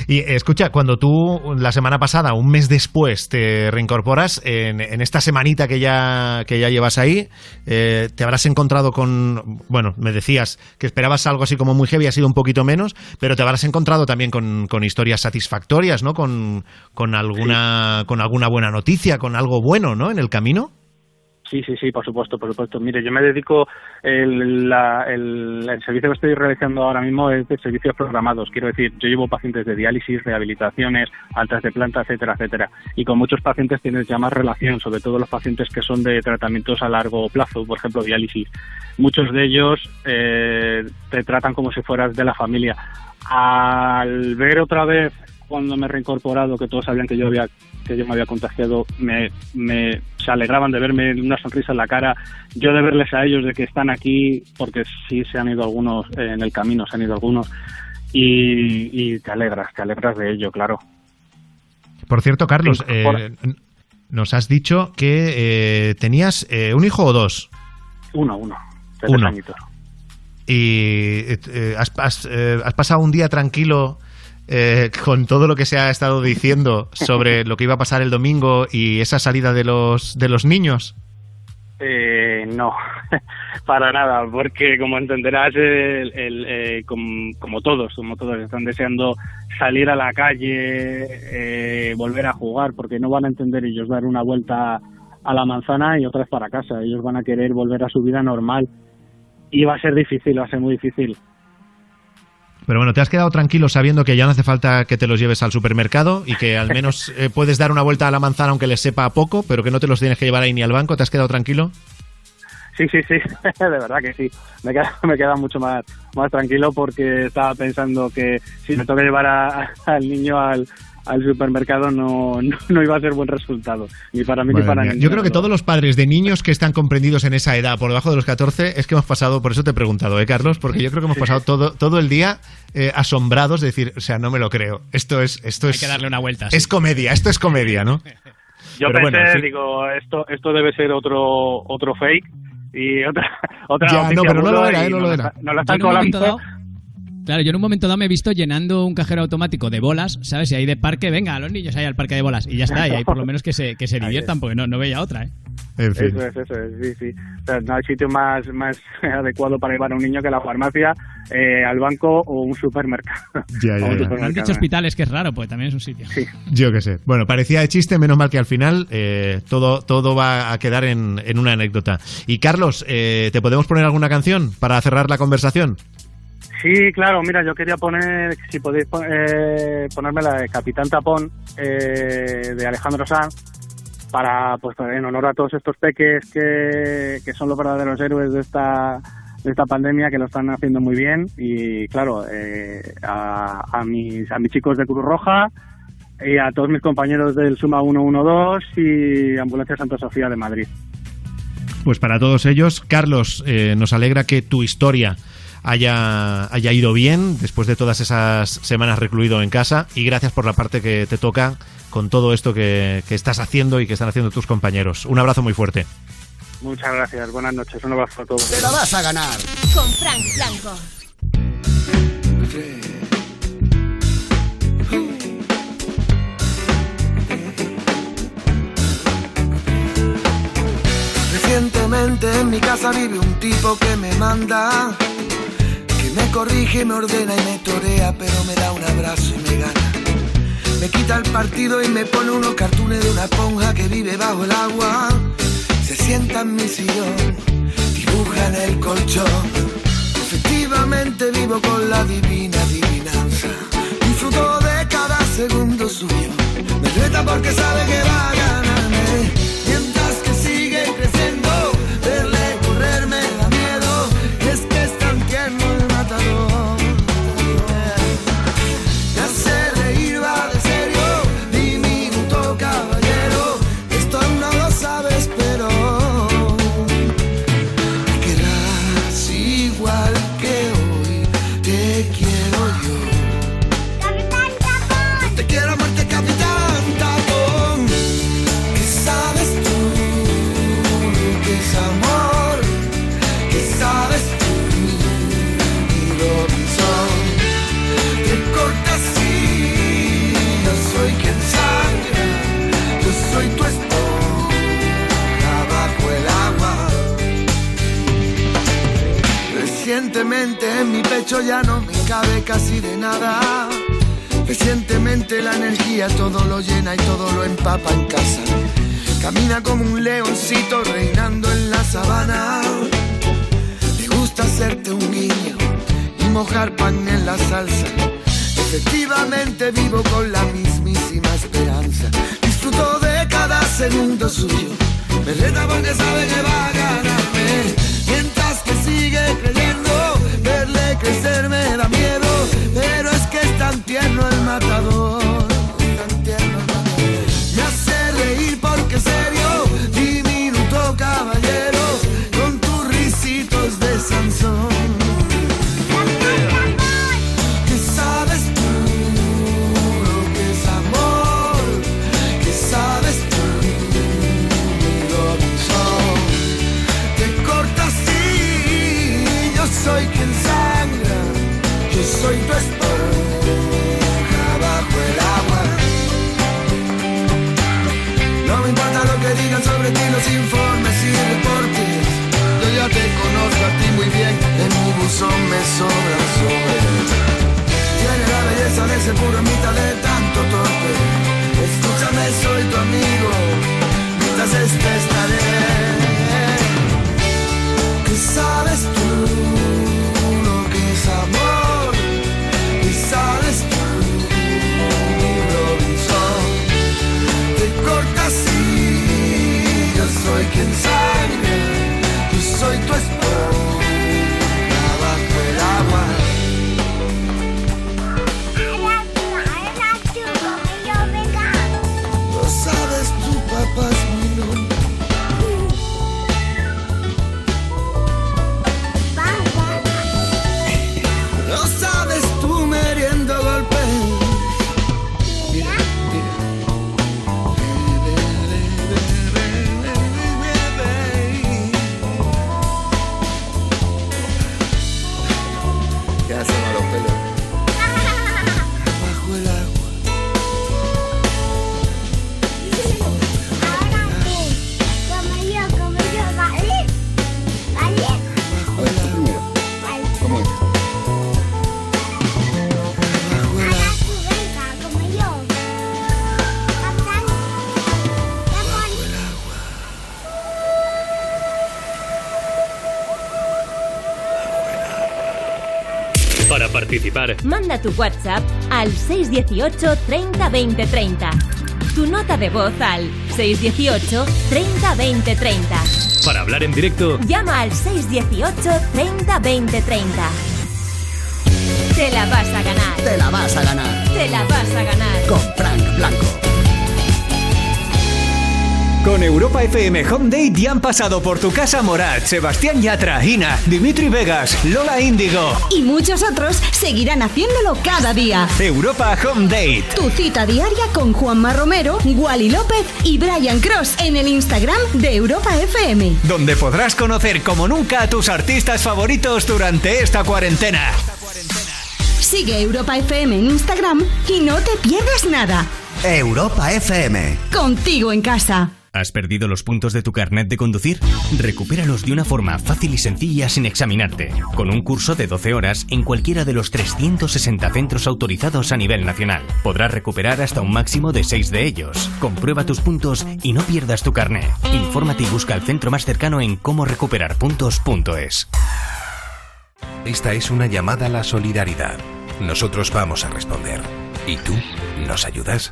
Y escucha, cuando tú la semana pasada, un mes después, te reincorporas, en, en esta semanita que ya, que ya llevas ahí, eh, te habrás encontrado con, bueno, me decías que esperabas algo así como muy heavy, ha sido un poquito menos, pero te habrás encontrado también con, con historias satisfactorias, ¿no? Con, con, alguna, con alguna buena noticia, con algo bueno, ¿no? En el camino. Sí, sí, sí, por supuesto, por supuesto. Mire, yo me dedico, el, la- el, servicio que estoy realizando ahora mismo es de servicios programados. Quiero decir, yo llevo pacientes de diálisis, rehabilitaciones, altas de planta, etcétera, etcétera. Y con muchos pacientes tienes ya más relación, sobre todo los pacientes que son de tratamientos a largo plazo, por ejemplo, diálisis. Muchos de ellos eh, te tratan como si fueras de la familia. Al ver otra vez cuando me he reincorporado, que todos sabían que yo había que yo me había contagiado, me, me se alegraban de verme una sonrisa en la cara, yo de verles a ellos de que están aquí, porque sí se han ido algunos eh, en el camino, se han ido algunos, y, y te alegras, te alegras de ello, claro. Por cierto, Carlos, eh, nos has dicho que eh, tenías eh, un hijo o dos. Uno, uno, de Uno. tres añitos. y has, has, eh, has pasado un día tranquilo eh, con todo lo que se ha estado diciendo sobre lo que iba a pasar el domingo y esa salida de los de los niños. Eh, no, para nada, porque como entenderás, el, el, eh, com- como todos, como todos, están deseando salir a la calle, eh, volver a jugar, porque no van a entender ellos dar una vuelta a la manzana y otra vez para casa. Ellos van a querer volver a su vida normal y va a ser difícil, va a ser muy difícil. Pero bueno, te has quedado tranquilo sabiendo que ya no hace falta que te los lleves al supermercado y que al menos eh, puedes dar una vuelta a la manzana aunque les sepa a poco, pero que no te los tienes que llevar ahí ni al banco. ¿Te has quedado tranquilo? Sí, sí, sí, de verdad que sí. Me queda, me queda mucho más, más tranquilo porque estaba pensando que si me toca llevar a- al niño al, al supermercado no, no, no iba a ser buen resultado, ni para mí ni para mía. ninguno. Yo creo que todos los padres de niños que están comprendidos en esa edad, por debajo de los 14, es que hemos pasado, por eso te he preguntado, ¿eh, Carlos? Porque yo creo que hemos pasado todo, todo el día eh, asombrados de decir, o sea, no me lo creo. Esto es, esto Hay es. que darle una vuelta. Es comedia, esto es comedia, ¿no? Yo Pero pensé, bueno, sí. digo, esto, esto debe ser otro, otro fake y otra, otra Ya, no, pero no lo era, eh, no lo era. la están colando. Claro, yo en un momento dado me he visto llenando un cajero automático de bolas, ¿sabes? Y ahí de parque, venga, a los niños ahí al parque de bolas. Y ya está, y ahí por lo menos que se, que se diviertan, porque no, no veía otra, ¿eh? En fin. Eso es, eso es, sí, sí. O sea, no hay sitio más, más adecuado para llevar a un niño que la farmacia, eh, al banco o un supermercado. Ya, ya, O un ya. Me han dicho hospitales, que es raro, pues también es un sitio. Yo qué sé. Bueno, parecía de chiste, menos mal que al final eh, todo, todo va a quedar en, en una anécdota. Y Carlos, eh, ¿te podemos poner alguna canción para cerrar la conversación? Sí, claro, mira, yo quería poner, si podéis eh, ponerme la de Capitán Tapón eh, de Alejandro Sanz, para, pues, en honor a todos estos peques que, que son los verdaderos héroes de esta de esta pandemia que lo están haciendo muy bien y claro eh, a, a mis a mis chicos de Cruz Roja y a todos mis compañeros del Suma 112 y Ambulancia Santa Sofía de Madrid. Pues para todos ellos, Carlos, eh, nos alegra que tu historia haya, haya ido bien después de todas esas semanas recluido en casa y gracias por la parte que te toca con todo esto que, que estás haciendo y que están haciendo tus compañeros. Un abrazo muy fuerte. Muchas gracias, buenas noches, un abrazo a todos. Te la vas a ganar. Con Frank Blanco. Recientemente mi casa vive un tipo que me manda, me corrige, me ordena y me torea, pero me da un abrazo y me gana. Me quita el partido y me pone unos cartones de una esponja que vive bajo el agua. Se sienta en mi sillón, dibuja en el colchón. Efectivamente vivo con la divina adivinanza. Disfruto de cada segundo suyo. Me reta porque sabe que va a ganarme. Recientemente en mi pecho ya no me cabe casi de nada. Recientemente la energía todo lo llena y todo lo empapa en casa. Camina como un leoncito reinando en la sabana. Le gusta hacerte un guiño y mojar pan en la salsa. Efectivamente vivo con la mismísima esperanza. Disfruto de cada segundo suyo. Me reta porque sabe que va a ganarme. Mientras que sigue creyendo, crecer me da miedo. Pero es que es tan tierno buzón me sobran sobres. Tiene la belleza de ese puro mitad de tanto torpe. Escúchame, soy tu amigo, mientras este estaré. ¿Qué sabes tú lo que es amor? ¿Qué sabes tú, Robinson? Te cortas yo soy quien sangra, yo soy tu esponja Manda tu WhatsApp al 618 30 20 30. Tu nota de voz al 618 30 20 30. para hablar en directo, Llama al 618 30 20 30. Te la vas a ganar. Te la vas a ganar Te la vas a ganar. con Frank Blanco. Con Europa FM Home Date ya han pasado por tu casa Morat, Sebastián Yatra, Ina, Dimitri Vegas, Lola Índigo. Y muchos otros seguirán haciéndolo cada día. Europa Home Date. Tu cita diaria con Juanma Romero, Wally López y Brian Cross en el Instagram de Europa FM. Donde podrás conocer como nunca a tus artistas favoritos durante esta cuarentena. Sigue Europa FM en Instagram y no te pierdas nada. Europa FM. Contigo en casa. ¿Has perdido los puntos de tu carnet de conducir? Recupéralos de una forma fácil y sencilla sin examinarte, con un curso de 12 horas en cualquiera de los 360 centros autorizados a nivel nacional. Podrás recuperar hasta un máximo de 6 de ellos. Comprueba tus puntos y no pierdas tu carnet. Infórmate y busca el centro más cercano en cómorecuperarpuntos.es. Esta es una llamada a la solidaridad. Nosotros vamos a responder. ¿Y tú? ¿Nos ayudas?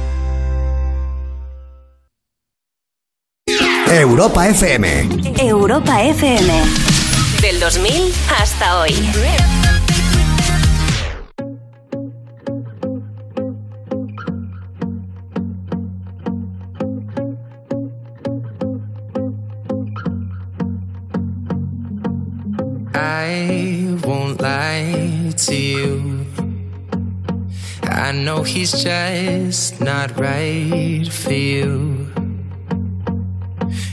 Europa FM. Europa FM. Del 2000 hasta hoy. I won't lie to you. I know he's just not right for you.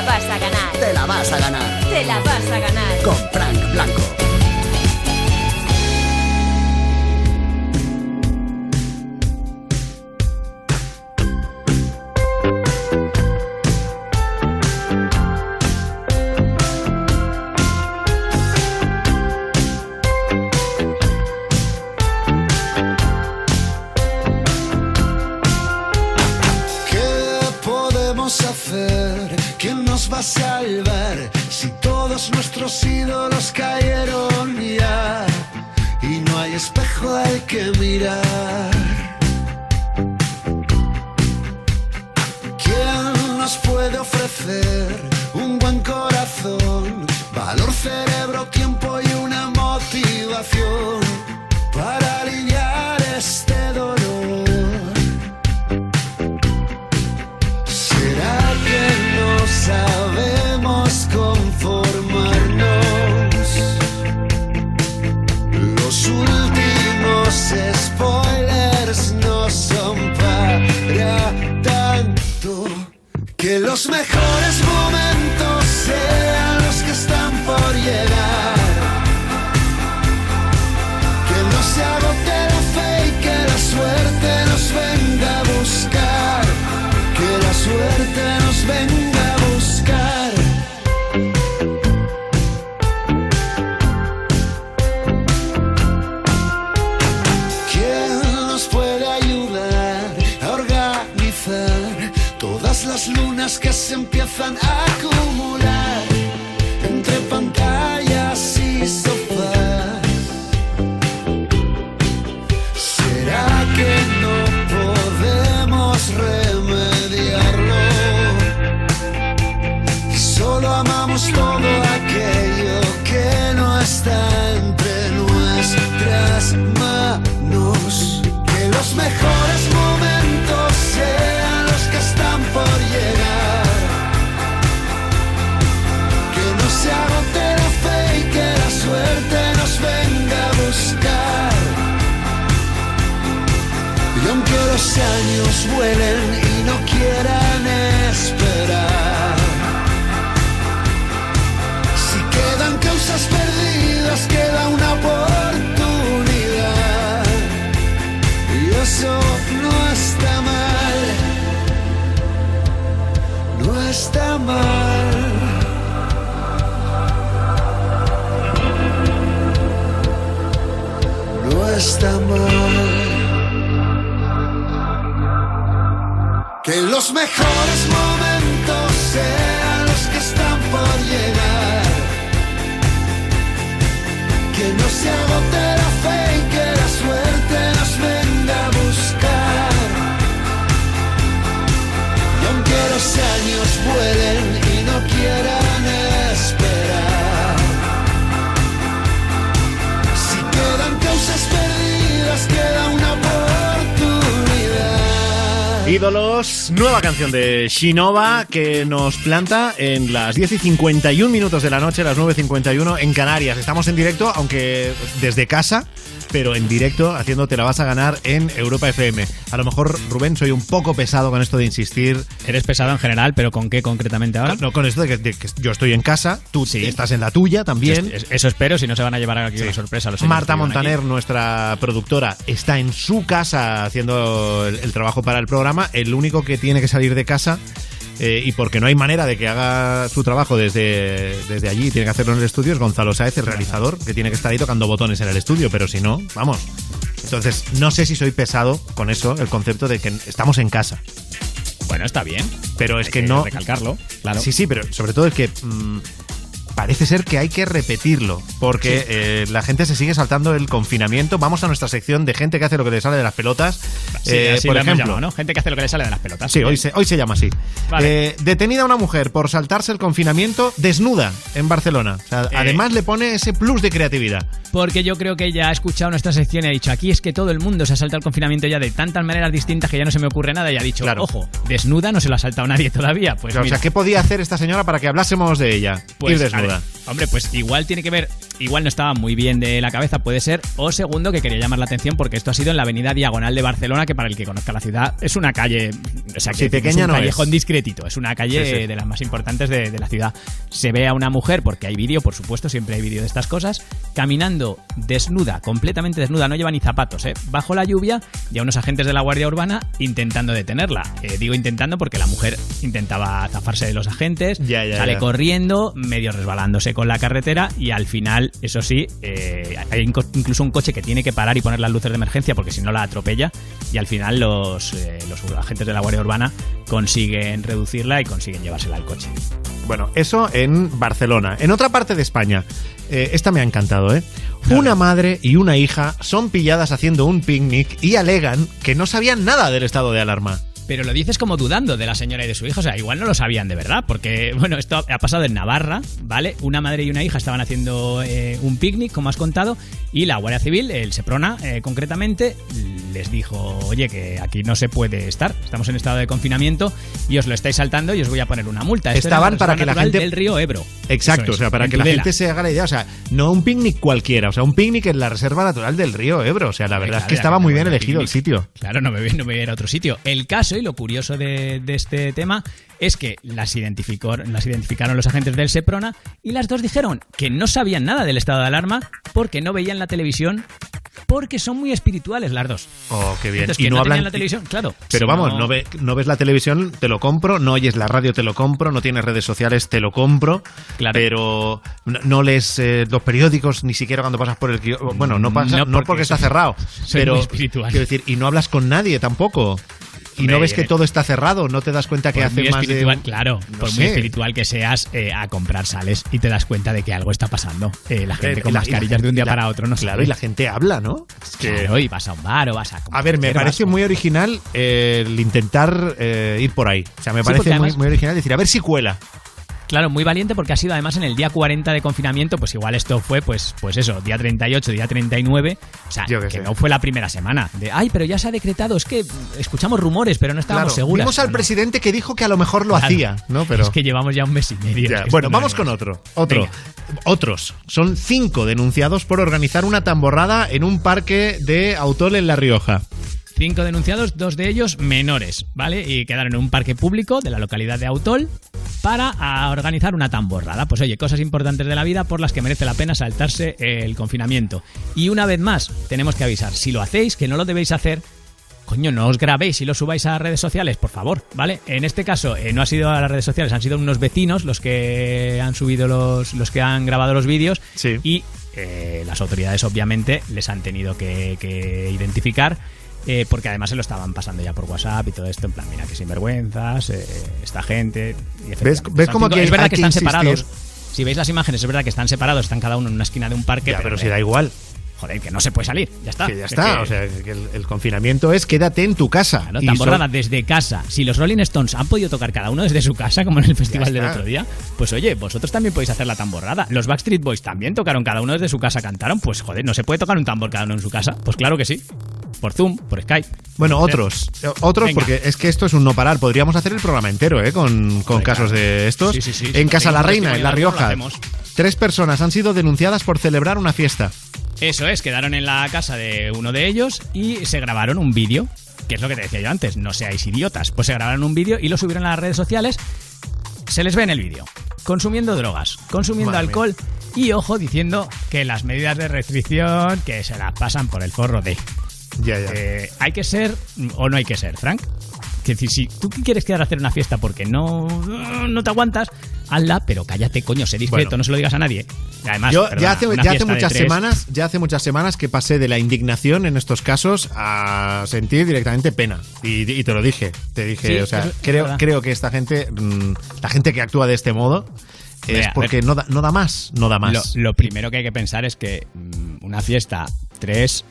la vas a ganar. Te la vas a ganar. Te la vas a ganar. Con Frank Blanco. Motivación de Shinova que nos planta en las 10 y 51 minutos de la noche, las 9 y 51 en Canarias. Estamos en directo, aunque desde casa, pero en directo haciendo Te la vas a ganar en Europa FM. A lo mejor, Rubén, soy un poco pesado con esto de insistir. Eres pesado en general, pero ¿con qué concretamente ahora? No, con esto de que, de que yo estoy en casa, tú estás en la tuya también. Es- Eso espero, si no se van a llevar aquí una sorpresa. Los Marta Montaner, nuestra productora, está en su casa haciendo el, el trabajo para el programa. El único que tiene que salir de casa eh, y porque no hay manera de que haga su trabajo desde, desde allí, tiene que hacerlo en el estudio, es Gonzalo Sáez, el realizador, que tiene que estar ahí tocando botones en el estudio, pero si no, vamos. Entonces, no sé si soy pesado con eso, el concepto de que estamos en casa. Bueno, está bien. Pero es Hay que, no. recalcarlo, claro. Sí, sí, pero sobre todo es que. mm, Parece ser que hay que repetirlo, porque eh, la gente se sigue saltando el confinamiento. Vamos a nuestra sección de gente que hace lo que le sale de las pelotas. Sí, Eh, así por lo ejemplo, llamado, ¿no? Gente que hace lo que le sale de las pelotas. Sí, hoy se, hoy se llama así. Vale. Eh, detenida una mujer por saltarse el confinamiento desnuda en Barcelona. O sea. Además le pone ese plus de creatividad. Porque yo creo que ella ha escuchado nuestra sección y ha dicho, aquí es que todo el mundo se ha saltado el confinamiento ya de tantas maneras distintas que ya no se me ocurre nada y ha dicho, ojo, desnuda no se lo ha saltado nadie todavía. Pues o mira, sea, ¿qué podía hacer esta señora para que hablásemos de ella? pues, Ir desnuda. Hombre, pues igual tiene que ver, igual no estaba muy bien de la cabeza, puede ser, o segundo, que quería llamar la atención porque esto ha sido en la avenida Diagonal de Barcelona, que para el que conozca la ciudad es una calle, o sea, que Sí, es pequeña un no callejón es. discretito, es una calle Sí, sí. de las más importantes de, de la ciudad. Se ve a una mujer, porque hay vídeo, por supuesto, siempre hay vídeo de estas cosas, caminando desnuda, completamente desnuda, no lleva ni zapatos, ¿eh? bajo la lluvia, y a unos agentes de la Guardia Urbana intentando detenerla. Eh, digo intentando porque la mujer intentaba zafarse de los agentes, Ya, ya, sale ya. corriendo, medio resbalándose con la carretera, y al final, eso sí, eh, hay incluso un coche que tiene que parar y poner las luces de emergencia porque si no la atropella, y al final los, eh, los agentes de la Guardia Urbana consiguen reducirla y consiguen llevársela al coche. Bueno, eso en Barcelona. En otra parte de España, eh, esta me ha encantado, ¿eh? Una madre y una hija son pilladas haciendo un picnic y alegan que no sabían nada del estado de alarma. Pero lo dices como dudando de la señora y de su hijo, o sea, igual no lo sabían de verdad, porque, bueno, esto ha pasado en Navarra, ¿vale? Una madre y una hija estaban haciendo eh, un picnic, como has contado, y la Guardia Civil, el Seprona, eh, concretamente, les dijo, oye, que aquí no se puede estar, estamos en estado de confinamiento y os lo estáis saltando y os voy a poner una multa. Esto Estaban para que la gente- del río Ebro. Exacto, es, o sea, para que la gente se haga la idea, o sea, no un picnic cualquiera, o sea, un picnic en la Reserva Natural del Río Ebro, o sea, la verdad es que estaba muy bien elegido el sitio. Claro, no me, no me voy a ir a otro sitio. El caso y lo curioso de, de este tema es que las, identificó, las identificaron los agentes del Seprona y las dos dijeron que no sabían nada del estado de alarma porque no veían la televisión porque son muy espirituales las dos. Oh, qué bien. Entonces, que no tenían la televisión, claro. Pero Si vamos, no- no, ve- no ves la televisión, te lo compro, no oyes la radio, te lo compro, no tienes redes sociales, te lo compro, pero no, no lees eh, los periódicos ni siquiera cuando pasas por el... Bueno, no pasa, No, no, porque porque, está cerrado, soy pero muy espiritual. quiero decir, y no hablas con nadie tampoco. Y no ves que todo está cerrado, no te das cuenta que Por hace más espiritual, de... claro, no por muy espiritual que seas, eh, a comprar sales y te das cuenta de que algo está pasando. Eh, la gente con mascarillas de un día la- para otro no Claro, sabe. y la gente habla, ¿no? Es que- Claro, y vas a un bar o vas a A ver, me parece muy original eh, el intentar ir por ahí. O sea, me Sí, parece porque muy, además- muy original decir, a ver si cuela. Claro, muy valiente porque ha sido además en el día 40 de confinamiento, pues igual esto fue, pues, pues eso, día 38, día 39. O sea, Yo que no fue la primera semana. De, ay, pero ya se ha decretado, es que escuchamos rumores, pero no estábamos Claro, seguros. Vimos al No, presidente que dijo que a lo mejor lo Claro. hacía, ¿no? Pero Es que llevamos ya un mes y medio. Ya, Bueno, vamos con otro. Otro. Venga. Otros. Son cinco denunciados por organizar una tamborrada en un parque de Autol en La Rioja. Cinco denunciados, dos de ellos menores, ¿vale? Y quedaron en un parque público de la localidad de Autol para a, organizar una tamborrada. Pues oye, cosas importantes de la vida por las que merece la pena saltarse el confinamiento. Y una vez más, tenemos que avisar, si lo hacéis, que no lo debéis hacer, coño, no os grabéis y lo subáis a redes sociales, por favor, ¿vale? En este caso, eh, no ha sido a las redes sociales, han sido unos vecinos los que han subido los, los que han grabado los vídeos y eh, las autoridades obviamente les han tenido que, que identificar. Eh, porque además se lo estaban pasando ya por WhatsApp y todo esto, en plan, mira que sinvergüenzas, eh, esta gente. y ves cinco- aquí hay- es verdad que que están insistir? separados. Si veis las imágenes, es verdad que están separados, están cada uno en una esquina de un parque. Ya, pero si da igual. Joder, que no se puede salir, ya está. Que ya Es está. que- O sea, que el, el confinamiento es quédate en tu casa. ¿no? Y Tamborrada desde casa. Si los Rolling Stones han podido tocar cada uno desde su casa, como en el festival del otro día, pues oye, vosotros también podéis hacer la tamborrada. Los Backstreet Boys también tocaron cada uno desde su casa, cantaron. Pues joder, ¿no se puede tocar un tambor cada uno en su casa? Pues claro que sí. Por Zoom, por Skype. Bueno, otros. eh, Otros, Venga. porque es que esto es un no parar. Podríamos hacer el programa entero, ¿eh? Con, con casos de estos. Sí, sí, sí. En Casa La Reina, en La Rioja. Tres personas han sido denunciadas por celebrar una fiesta. Eso es, quedaron en la casa de uno de ellos y se grabaron un vídeo. Que es lo que te decía yo antes, no seáis idiotas. Pues se grabaron un vídeo y lo subieron a las redes sociales. Se les ve en el vídeo. Consumiendo drogas, consumiendo Madre mía. alcohol y, ojo, diciendo que las medidas de restricción que se las pasan por el forro de. Ya, ya. Eh, ¿Hay que ser o no hay que ser, Frank? Que decir, si tú quieres quedar a hacer una fiesta porque no, no te aguantas, hazla, pero cállate, coño, sé discreto, Bueno. no se lo digas a nadie. Y Además, Yo perdona, ya hace, ya muchas tres- semanas, ya hace muchas semanas que pasé de la indignación en estos casos a sentir directamente pena. Y, y te lo dije, te dije, Sí, o sea, es- es creo, verdad. creo que esta gente, mm, la gente que actúa de este modo, es Mira, porque ver. no da, no da más, no da más. Lo, lo primero que hay que pensar es que mm, una fiesta 3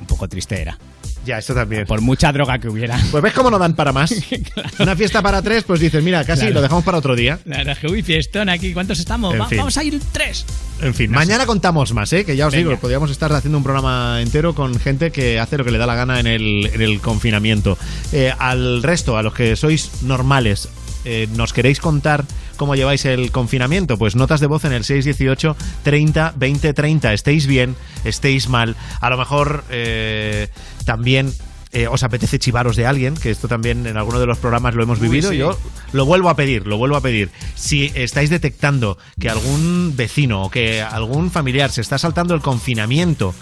un poco triste era. Ya, esto también. Por mucha droga que hubiera. Pues ves cómo no dan para más. Una fiesta para tres, pues dices, mira, casi Claro. lo dejamos para otro día. La verdad es que, uy, fiestón aquí, ¿cuántos estamos? En Va- fin. Vamos a ir tres. En fin, mañana contamos más, ¿eh? Que ya os Venga. digo, podríamos estar haciendo un programa entero con gente que hace lo que le da la gana en el, en el confinamiento. Eh, al resto, a los que sois normales, eh, ¿nos queréis contar cómo lleváis el confinamiento? Pues notas de voz en el 618 30 20 30. Estéis bien, estéis mal. A lo mejor eh, también... eh, os apetece chivaros de alguien, que esto también en alguno de los programas lo hemos Uy, vivido. sí. Yo lo vuelvo a pedir, lo vuelvo a pedir. Si estáis detectando que algún vecino o que algún familiar se está saltando el confinamiento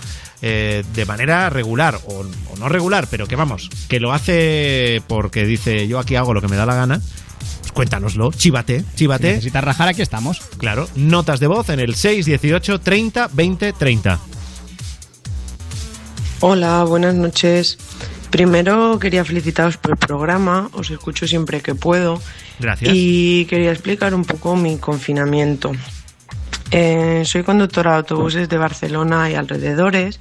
eh, de manera regular o, o no regular, pero que vamos, que lo hace porque dice yo aquí hago lo que me da la gana, pues cuéntanoslo, chívate, Si chívate. necesitas rajar, aquí estamos. Claro, notas de voz en el 618 30 20 30. Hola, buenas noches. Primero quería felicitaros por el programa, os escucho siempre que puedo. Gracias. Y quería explicar un poco mi confinamiento. Eh, soy conductora de autobuses de Barcelona y alrededores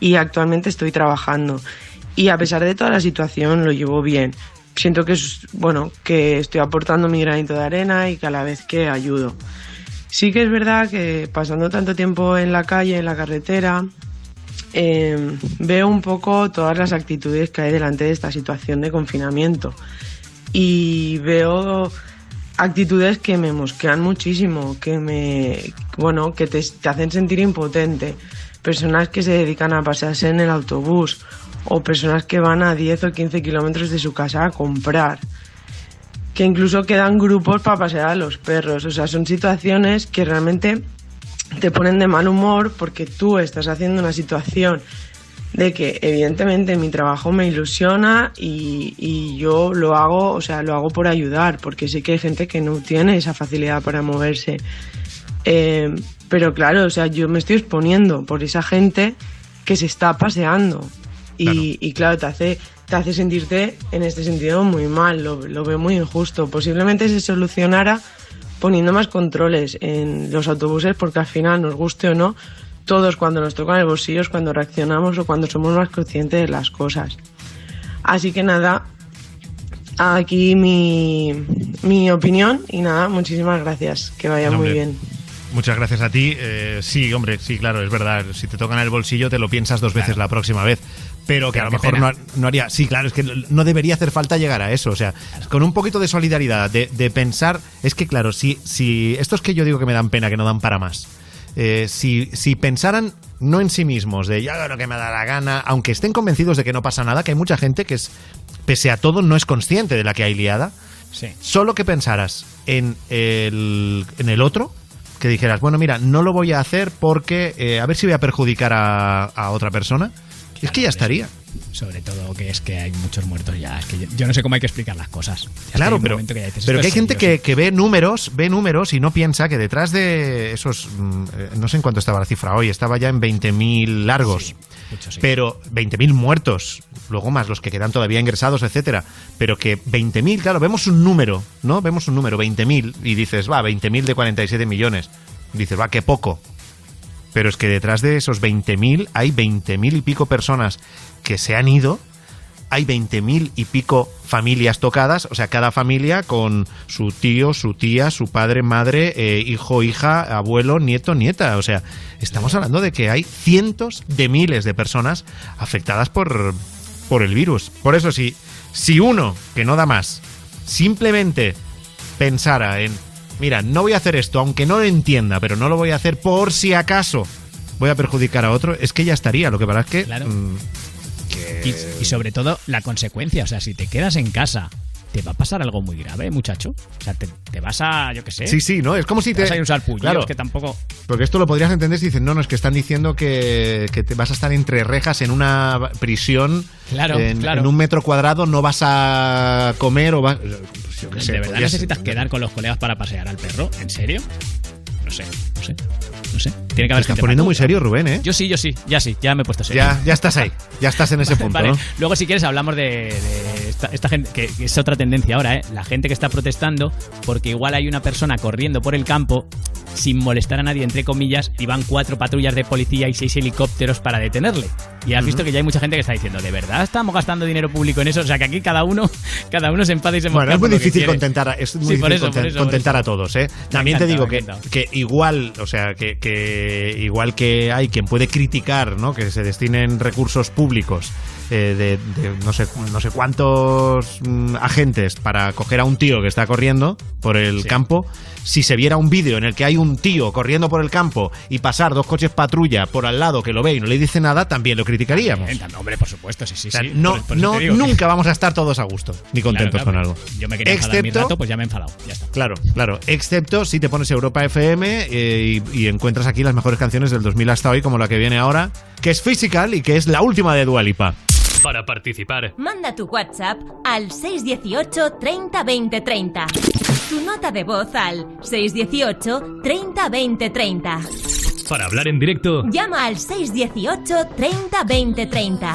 y actualmente estoy trabajando. Y a pesar de toda la situación lo llevo bien. Siento que es bueno, que estoy aportando mi granito de arena y que a la vez que ayudo. Sí que es verdad que pasando tanto tiempo en la calle, en la carretera, eh, veo un poco todas las actitudes que hay delante de esta situación de confinamiento y veo actitudes que me mosquean muchísimo, que me bueno, que te, te hacen sentir impotente. Personas que se dedican a pasearse en el autobús o personas que van a 10 o 15 kilómetros de su casa a comprar. Que incluso quedan grupos para pasear a los perros. O sea, son situaciones que realmente te ponen de mal humor porque tú estás haciendo una situación de que evidentemente mi trabajo me ilusiona y, y yo lo hago, o sea, lo hago por ayudar, porque sé que hay gente que no tiene esa facilidad para moverse. Eh, pero claro, o sea, yo me estoy exponiendo por esa gente que se está paseando. Y, y claro, te hace, te hace sentirte en este sentido muy mal, lo, lo veo muy injusto. Posiblemente se solucionara poniendo más controles en los autobuses porque al final, nos guste o no, todos cuando nos tocan el bolsillo es cuando reaccionamos o cuando somos más conscientes de las cosas. Así que nada, aquí mi, mi opinión y nada, muchísimas gracias. Que vaya No, muy bien. Muchas gracias a ti. Eh, sí, hombre, sí, claro, es verdad. Si te tocan el bolsillo, te lo piensas dos veces la próxima vez. Pero que a lo mejor no, no haría. Sí, claro, es que no debería hacer falta llegar a eso. O sea, con un poquito de solidaridad, de, de pensar. Es que, claro, si, si. Estos que yo digo que me dan pena, que no dan para más. eh, si, si pensaran no en sí mismos, de yo hago lo que me da la gana, aunque estén convencidos de que no pasa nada, que hay mucha gente que es, pese a todo, no es consciente de la que hay liada. Sí. Solo que pensaras en el, en el otro, que dijeras, bueno, mira, no lo voy a hacer porque eh, a ver si voy a perjudicar a, a otra persona. Es que ya estaría. Sobre todo que es que hay muchos muertos ya. Es que yo, yo no sé cómo hay que explicar las cosas. Es Claro, pero, que dices, pero que hay gente que, que ve números, ve números y no piensa que detrás de esos, mm, eh, no sé en cuánto estaba la cifra hoy, estaba ya en 20.000 largos, mucho, sí. pero 20.000 muertos, luego más los que quedan todavía ingresados, etcétera, pero que 20.000, claro, vemos un número, ¿no? Vemos un número, 20.000, y dices, va, 20.000 de 47 millones, dices, va, qué poco. Pero es que detrás de esos 20.000 hay 20.000 y pico personas que se han ido hay 20.000 y pico familias tocadas, o sea, cada familia con su tío, su tía, su padre, madre, eh, hijo, hija, abuelo, nieto, nieta. O sea, estamos hablando de que hay cientos de miles de personas afectadas por, por el virus. Por eso, si, si uno, que no da más, simplemente pensara en, mira, no voy a hacer esto, aunque no lo entienda, pero no lo voy a hacer por si acaso voy a perjudicar a otro, es que ya estaría. Lo que pasa es que... mm, Y, y sobre todo la consecuencia, o sea, si te quedas en casa, te va a pasar algo muy grave, muchacho. O sea, te, te vas a, yo qué sé. Sí, sí, ¿no? Es como si te. vas a ir a usar Claro. que tampoco. Porque esto lo podrías entender si dicen, no, no, es que están diciendo que, que te vas a estar entre rejas en una prisión. Claro, en, claro. en un metro cuadrado no vas a comer o vas. Yo sé, ¿De verdad necesitas quedar con los colegas para pasear al perro? ¿En serio? No sé, no sé. No sé. Tiene que haber Te estás poniendo muy serio, Rubén, ¿eh? Yo sí, yo sí, ya sí, ya me he puesto serio. Ya, ya estás ahí, ya estás en ese punto, Vale, ¿no? Luego, si quieres, hablamos de, de esta, esta gente, que que es otra tendencia ahora, ¿eh? La gente que está protestando porque igual hay una persona corriendo por el campo sin molestar a nadie, entre comillas, y van cuatro patrullas de policía y seis helicópteros para detenerle. Y has visto que ya hay mucha gente que está diciendo, ¿de verdad estamos gastando dinero público en eso? O sea, que aquí cada uno, cada uno se enfada y se Bueno, es muy difícil contentar a, es muy Sí, difícil eso, eso, contentar a todos, ¿eh? También te digo que, que igual, o sea, que, que igual que hay quien puede criticar, ¿no? Que se destinen recursos públicos eh, de, de no sé no sé cuántos mm, agentes para coger a un tío que está corriendo por el campo. Si se viera un vídeo en el que hay un tío corriendo por el campo y pasar dos coches patrulla por al lado que lo ve y no le dice nada, también lo criticaríamos. También, Hombre, por supuesto, sí, sí, O sea, sí. no, Por- por eso no que- nunca vamos a estar todos a gusto ni contentos Claro, claro, con algo. Yo me quería enfadar mi Excepto- rato, pues ya me he enfadado. Ya está. Claro, claro. Excepto si te pones Europa FM eh, y, y encuentras aquí las mejores canciones del 2000 hasta hoy, como la que viene ahora, que es Physical y que es la última de Dualipa. Para participar, Manda tu WhatsApp al 618 30 20 30. Tu nota de voz al 618 30 20 30. para hablar en directo, Llama al 618 30 20 30.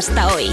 Hasta hoy.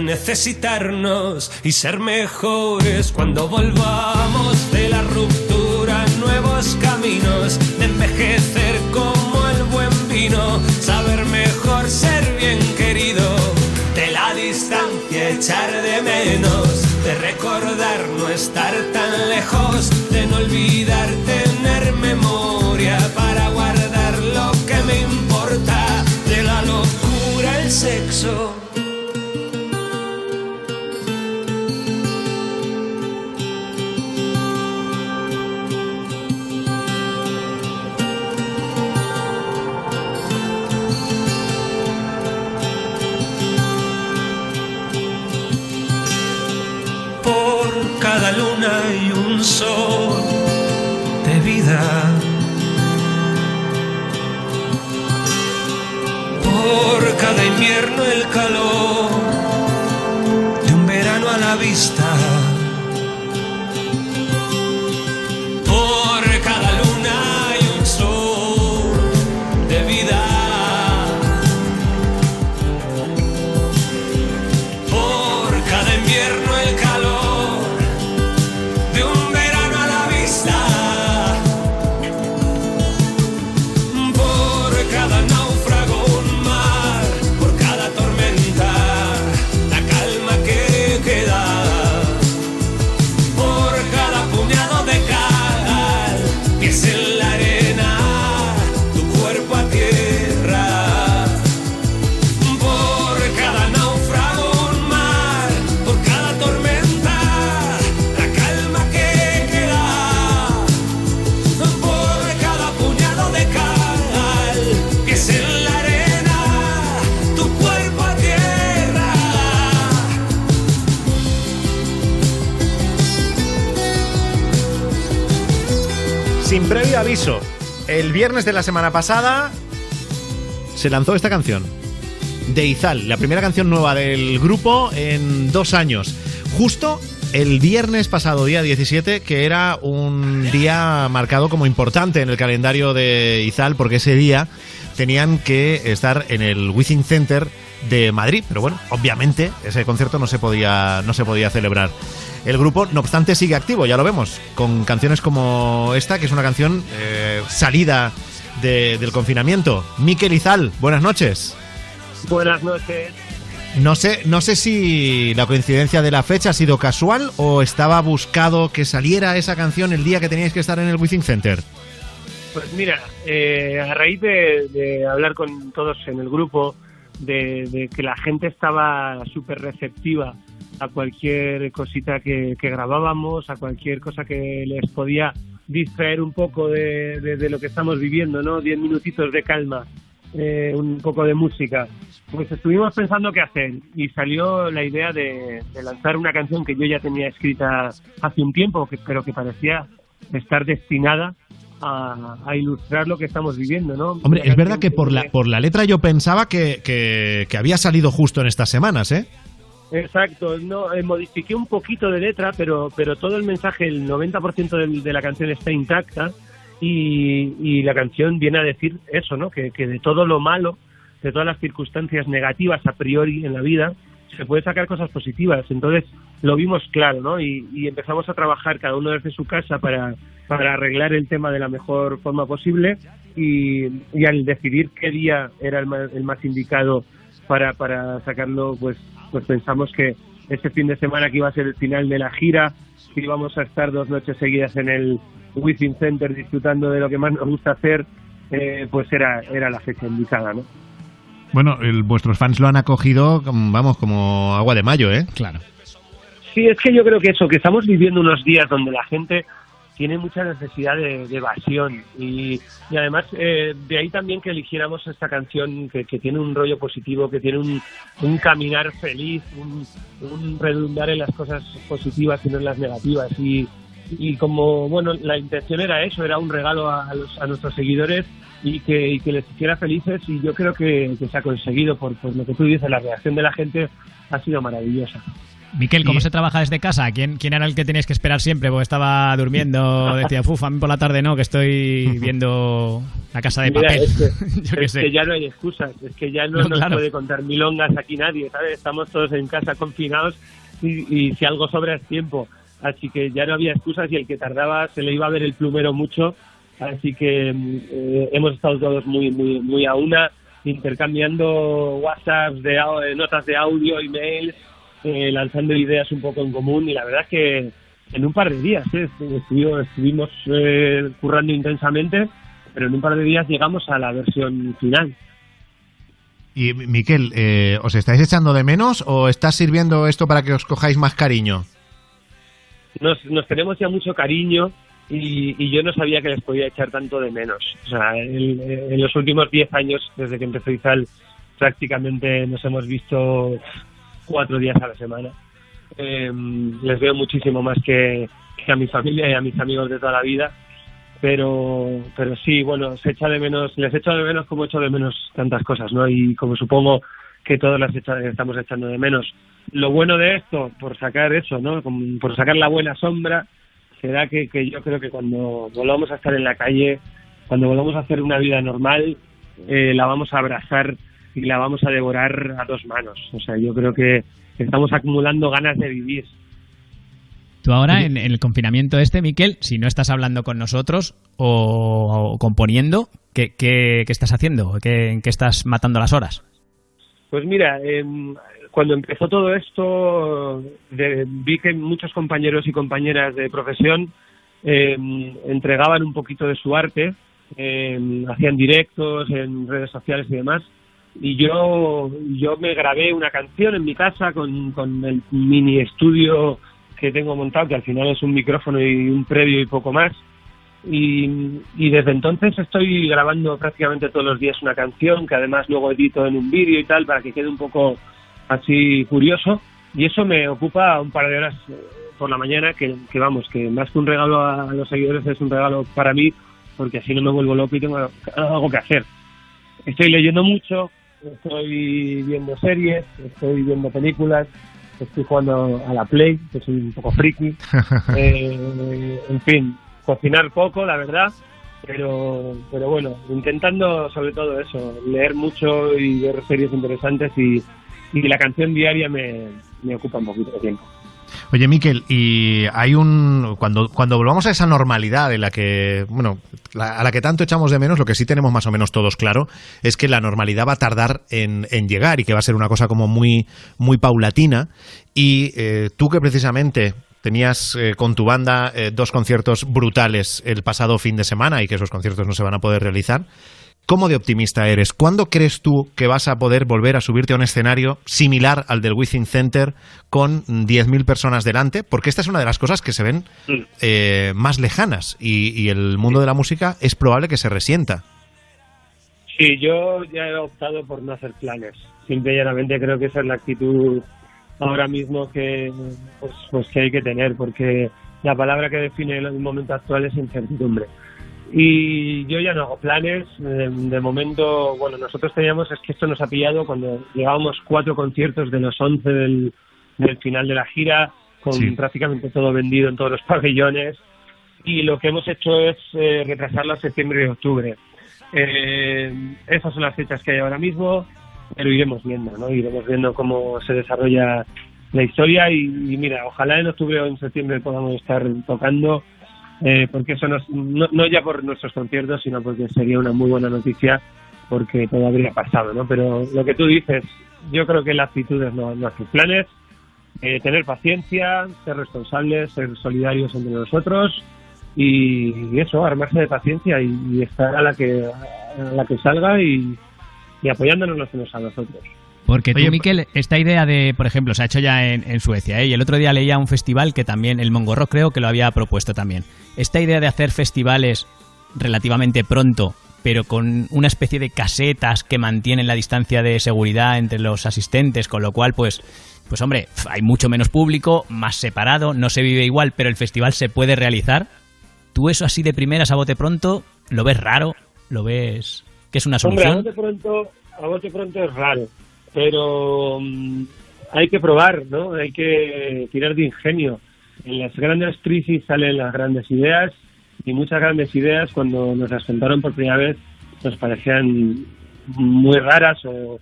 Necesitarnos y ser mejores cuando volvamos de la ruptura. Nuevos caminos de envejecer como el buen vino saber mejor ser bien querido. De la distancia echar de menos de recordar no estar tan lejos de no olvidar tener memoria para guardar lo que me importa. De la locura el sexo el calor viernes de la semana pasada se lanzó esta canción. De Izal, la primera canción nueva del grupo en dos años. Justo el viernes pasado, día 17, que era un día marcado como importante en el calendario de Izal, porque ese día tenían que estar en el Withing Center de Madrid. Pero bueno, obviamente ese concierto no se podía, no se podía celebrar. El grupo, no obstante, sigue activo, ya lo vemos, con canciones como esta, que es una canción eh, salida de- del confinamiento. Miquel Izal, buenas noches. Buenas noches. No sé, no sé si la coincidencia de la fecha ha sido casual o estaba buscado que saliera esa canción el día que teníais que estar en el Withing Center. Pues mira, eh, a raíz de, de hablar con todos en el grupo, de, que la gente estaba súper receptiva a cualquier cosita que, grabábamos, a cualquier cosa que les podía distraer un poco de lo que estamos viviendo, ¿no? Diez minutitos de calma, eh, un poco de música. Pues estuvimos pensando qué hacer y salió la idea de, de lanzar una canción que yo ya tenía escrita hace un tiempo, que, pero que parecía estar destinada a, a ilustrar lo que estamos viviendo, ¿no? Hombre, es verdad que por la, por la letra yo pensaba que, que- que había salido justo en estas semanas, ¿eh? Exacto, no, eh, modifiqué un poquito de letra, pero, pero todo el mensaje, el 90% del- de, la canción está intacta y, y la canción viene a decir eso, ¿no? Que, que de todo lo malo, de todas las circunstancias negativas a priori en la vida, se puede sacar cosas positivas. Entonces lo vimos claro, ¿no? Y, y empezamos a trabajar cada uno desde su casa para, para arreglar el tema de la mejor forma posible y, al decidir qué día era el más, el más indicado para, para sacarlo, pues, pues pensamos que este fin de semana que iba a ser el final de la gira, que íbamos a estar dos noches seguidas en el Within Center disfrutando de lo que más nos gusta hacer, eh, pues era, era la fecha indicada, ¿no? Bueno, el- vuestros fans lo han acogido, como- vamos, como agua de mayo, ¿eh? Claro. Sí, es que yo creo que eso, que estamos viviendo unos días donde la gente tiene mucha necesidad de, de evasión y, y además eh, de ahí también que eligiéramos esta canción que, que tiene un rollo positivo, que tiene un, un caminar feliz, un, un redundar en las cosas positivas y no en las negativas y, y como bueno la intención era eso, era un regalo a, los- a nuestros seguidores y que, y que les hiciera felices y yo creo que, que se ha conseguido por, por lo que tú dices, la reacción de la gente ha sido maravillosa. Miquel, ¿cómo se trabaja desde casa? ¿Quién, ¿Quién era el que tenías que esperar siempre? Porque estaba durmiendo, decía, uff, a mí por la tarde no, que estoy viendo la casa de Mira, papel. es que, Yo es sé. que ya no hay excusas, es que ya no, No, nos claro. puede contar milongas aquí nadie, ¿sabes? Estamos todos en casa confinados y, y si algo sobra es tiempo. Así que ya no había excusas y el que tardaba se le iba a ver el plumero mucho. Así que mm, eh, hemos estado todos muy, muy, muy a una, intercambiando WhatsApps, de, au- eh, notas de audio, emails, eh, lanzando ideas un poco en común y la verdad es que en un par de días ¿eh? Estuvo- estuvimos eh, currando intensamente, pero en un par de días llegamos a la versión final. Y Miquel, ¿os estáis echando de menos o está sirviendo esto para que os cojáis más cariño? Nos, nos tenemos ya mucho cariño y, y yo no sabía que les podía echar tanto de menos. O sea, en los últimos 10 años, desde que empezó Izal, prácticamente nos hemos visto cuatro días a la semana. Eh, les veo muchísimo más que, que a mi familia y a mis amigos de toda la vida. Pero, pero sí, bueno, se echa de menos, les echo de menos como echo de menos tantas cosas, ¿no? Y como supongo que todos las echa- estamos echando de menos. Lo bueno de esto, por sacar eso, ¿no? Por sacar la buena sombra, será que, que yo creo que cuando volvamos a estar en la calle, cuando volvamos a hacer una vida normal, eh, la vamos a abrazar y la vamos a devorar a dos manos. O sea, yo creo que estamos acumulando ganas de vivir. Tú ahora, en, en el confinamiento este, Miquel, si no estás hablando con nosotros o, o componiendo, ¿qué, qué, qué estás haciendo? ¿Qué, ¿En qué estás matando las horas? Pues mira, em, cuando empezó todo esto, vi que muchos compañeros y compañeras de profesión em, entregaban un poquito de su arte, em, hacían directos en redes sociales y demás. Y yo, yo me grabé una canción en mi casa con, con el mini estudio que tengo montado, que al final es un micrófono y un previo y poco más. Y, y desde entonces estoy grabando prácticamente todos los días una canción que además luego edito en un vídeo y tal para que quede un poco así curioso y eso me ocupa un par de horas eh, por la mañana que, que vamos, que más que un regalo a los seguidores es un regalo para mí porque así no me vuelvo loco y tengo algo que hacer. Estoy leyendo mucho, estoy viendo series, estoy viendo películas, estoy jugando a la Play, que soy un poco friki. Eh, en fin, cocinar poco, la verdad, pero, pero bueno, intentando sobre todo eso, leer mucho y ver series interesantes y, y la canción diaria me, me ocupa un poquito de tiempo. Oye, Miquel, y hay un. Cuando, cuando volvamos a esa normalidad en la que. Bueno, a la que tanto echamos de menos, lo que sí tenemos más o menos todos claro es que la normalidad va a tardar en, en llegar y que va a ser una cosa como muy, muy paulatina. Y eh, tú que precisamente tenías eh, con tu banda eh, dos conciertos brutales el pasado fin de semana y que esos conciertos no se van a poder realizar. ¿Cómo de optimista eres? ¿Cuándo crees tú que vas a poder volver a subirte a un escenario similar al del Within Center con 10.000 personas delante? Porque esta es una de las cosas que se ven eh, más lejanas y, y el mundo de la música es probable que se resienta. Sí, yo ya he optado por no hacer planes. Simple y llanamente creo que esa es la actitud ahora mismo que, pues, pues que hay que tener, porque la palabra que define el momento actual es incertidumbre. Y yo ya no hago planes. De, de momento, bueno, nosotros teníamos, es que esto nos ha pillado cuando llevábamos cuatro conciertos de los once del, del final de la gira, con Sí. prácticamente todo vendido en todos los pabellones. Y lo que hemos hecho es eh, retrasarlo a septiembre y octubre. Eh, esas son las fechas que hay ahora mismo, pero iremos viendo, ¿no? Iremos viendo cómo se desarrolla la historia y, mira, ojalá en octubre o en septiembre podamos estar tocando, eh, porque eso nos- no, no ya por nuestros conciertos, sino porque sería una muy buena noticia porque todo habría pasado, ¿no? Pero lo que tú dices, yo creo que la actitud es no, hacer planes, eh, tener paciencia, ser responsables, ser solidarios entre nosotros y, y eso, armarse de paciencia y, y estar a la que a la que salga y, y apoyándonos los unos a los otros. Porque tú, Miquel, esta idea de, por ejemplo, se ha hecho ya en, en Suecia, ¿eh? y el otro día leía un festival que también, el Mongorro creo que lo había propuesto también. Esta idea de hacer festivales relativamente pronto, pero con una especie de casetas que mantienen la distancia de seguridad entre los asistentes, con lo cual, pues, pues hombre, hay mucho menos público, más separado, no se vive igual, pero el festival se puede realizar. ¿Tú eso así de primeras a bote pronto lo ves raro? ¿Lo ves que es una Hombre, a solución? bote pronto, a pronto es raro, pero mm, hay que probar, ¿no? Hay que tirar de ingenio. En las grandes crisis salen las grandes ideas y muchas grandes ideas cuando nos las contaron por primera vez nos parecían muy raras o,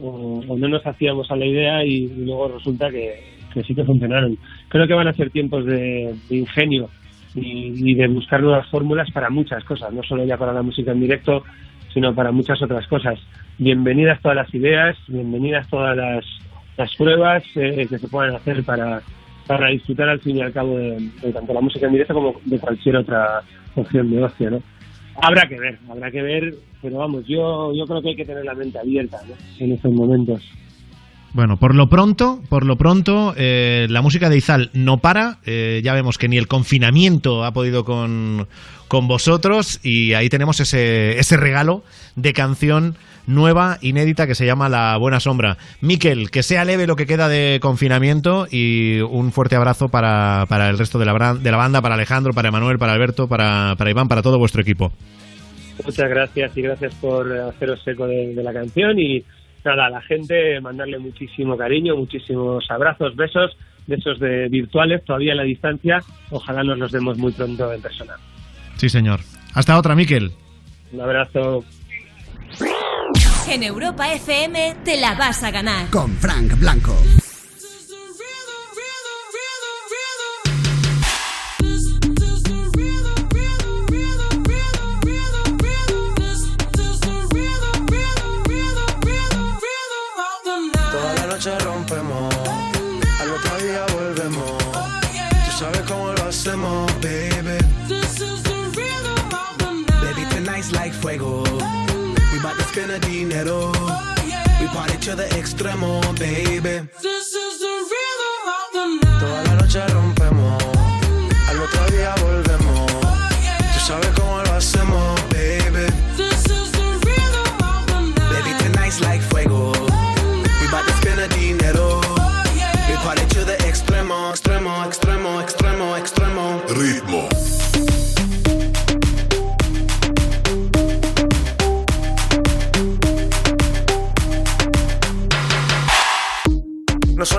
o- o no nos hacíamos a la idea y, y luego resulta que, que sí que funcionaron. Creo que van a ser tiempos de, de ingenio y, y de buscar nuevas fórmulas para muchas cosas, no solo ya para la música en directo, sino para muchas otras cosas. Bienvenidas todas las ideas, bienvenidas todas las, las pruebas eh, que se puedan hacer para, para disfrutar al fin y al cabo de, tanto la música en directo como de cualquier otra opción de ocio, ¿no? Habrá que ver, habrá que ver, pero vamos, yo, yo creo que hay que tener la mente abierta ¿no? en estos momentos. Bueno, por lo pronto, por lo pronto, eh, la música de Izal no para. Eh, ya vemos que ni el confinamiento ha podido con, con vosotros y ahí tenemos ese, ese regalo de canción nueva, inédita, que se llama La Buena Sombra. Miquel, que sea leve lo que queda de confinamiento y un fuerte abrazo para, para el resto de la, de la banda, para Alejandro, para Emanuel, para Alberto, para, para Iván, para todo vuestro equipo. Muchas gracias y gracias por haceros eco de, de la canción y nada, a la gente mandarle muchísimo cariño, muchísimos abrazos, besos, besos de virtuales todavía a la distancia, ojalá nos los demos muy pronto en persona. Sí, señor. Hasta otra, Miquel. Un abrazo. En Europa FM te la vas a ganar. Con Frank Blanco. We party to the extremo, baby.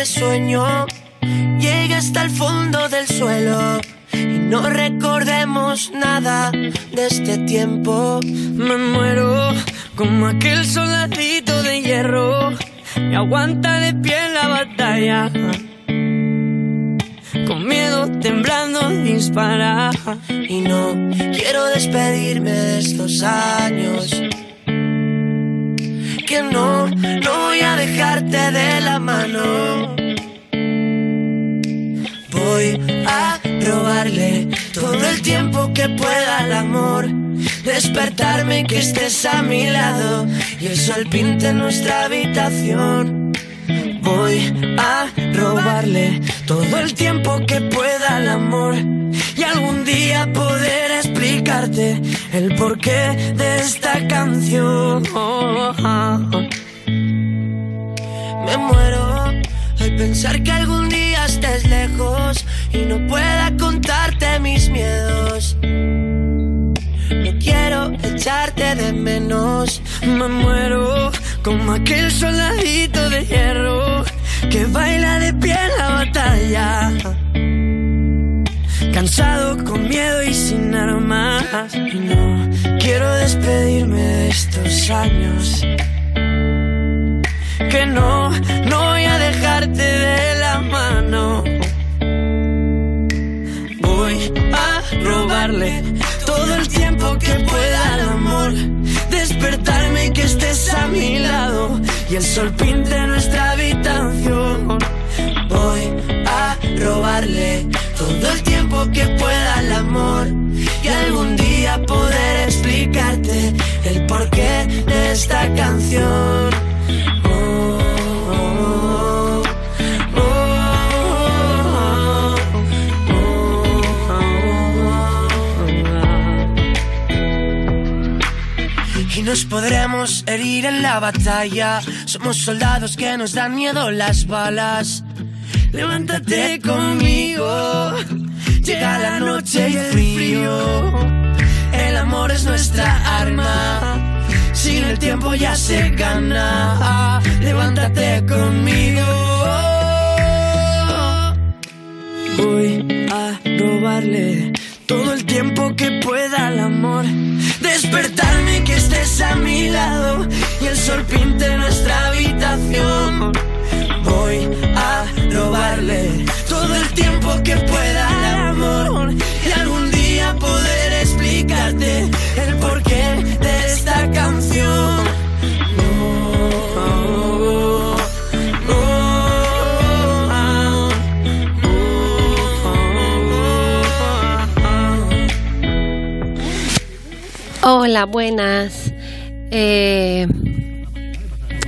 este sueño llegue hasta el fondo del suelo y no recordemos nada de este tiempo. Me muero como aquel soldadito de hierro que aguanta de pie en la batalla. Con miedo, temblando, dispara. Y no quiero despedirme de estos años. Que no, no voy a dejarte de la mano. Voy a robarle todo el tiempo que pueda al amor. Despertarme y que estés a mi lado y el sol pinte nuestra habitación. Voy a robarle todo el tiempo que pueda al amor y algún día poder explicarte el porqué de esta canción. Me muero al pensar que algún día estés lejos y no pueda contarte mis miedos. No quiero echarte de menos. Me muero como aquel soldadito de hierro que baila de pie en la batalla. Cansado, con miedo y sin armas. Y no Quiero despedirme de estos años. que no, no voy a dejarte de la mano. Voy a robarle todo el tiempo que pueda al amor. Despertarme y que estés a mi lado y el sol pinte nuestra habitación. Voy a robarle todo el tiempo que pueda al amor y algún día poder explicarte el porqué de esta canción. Y nos podremos herir en la batalla. Somos soldados que nos dan miedo las balas. Levántate conmigo. Llega la noche y el frío. El amor es nuestra arma. Sin el tiempo ya se gana. Levántate conmigo. Voy a robarle todo el tiempo que pueda al amor. Despertarme que estés a mi lado y el sol pinte nuestra habitación. Voy a robarle todo el tiempo que pueda al amor y algún día poder explicarte el porqué Hola, buenas. Eh,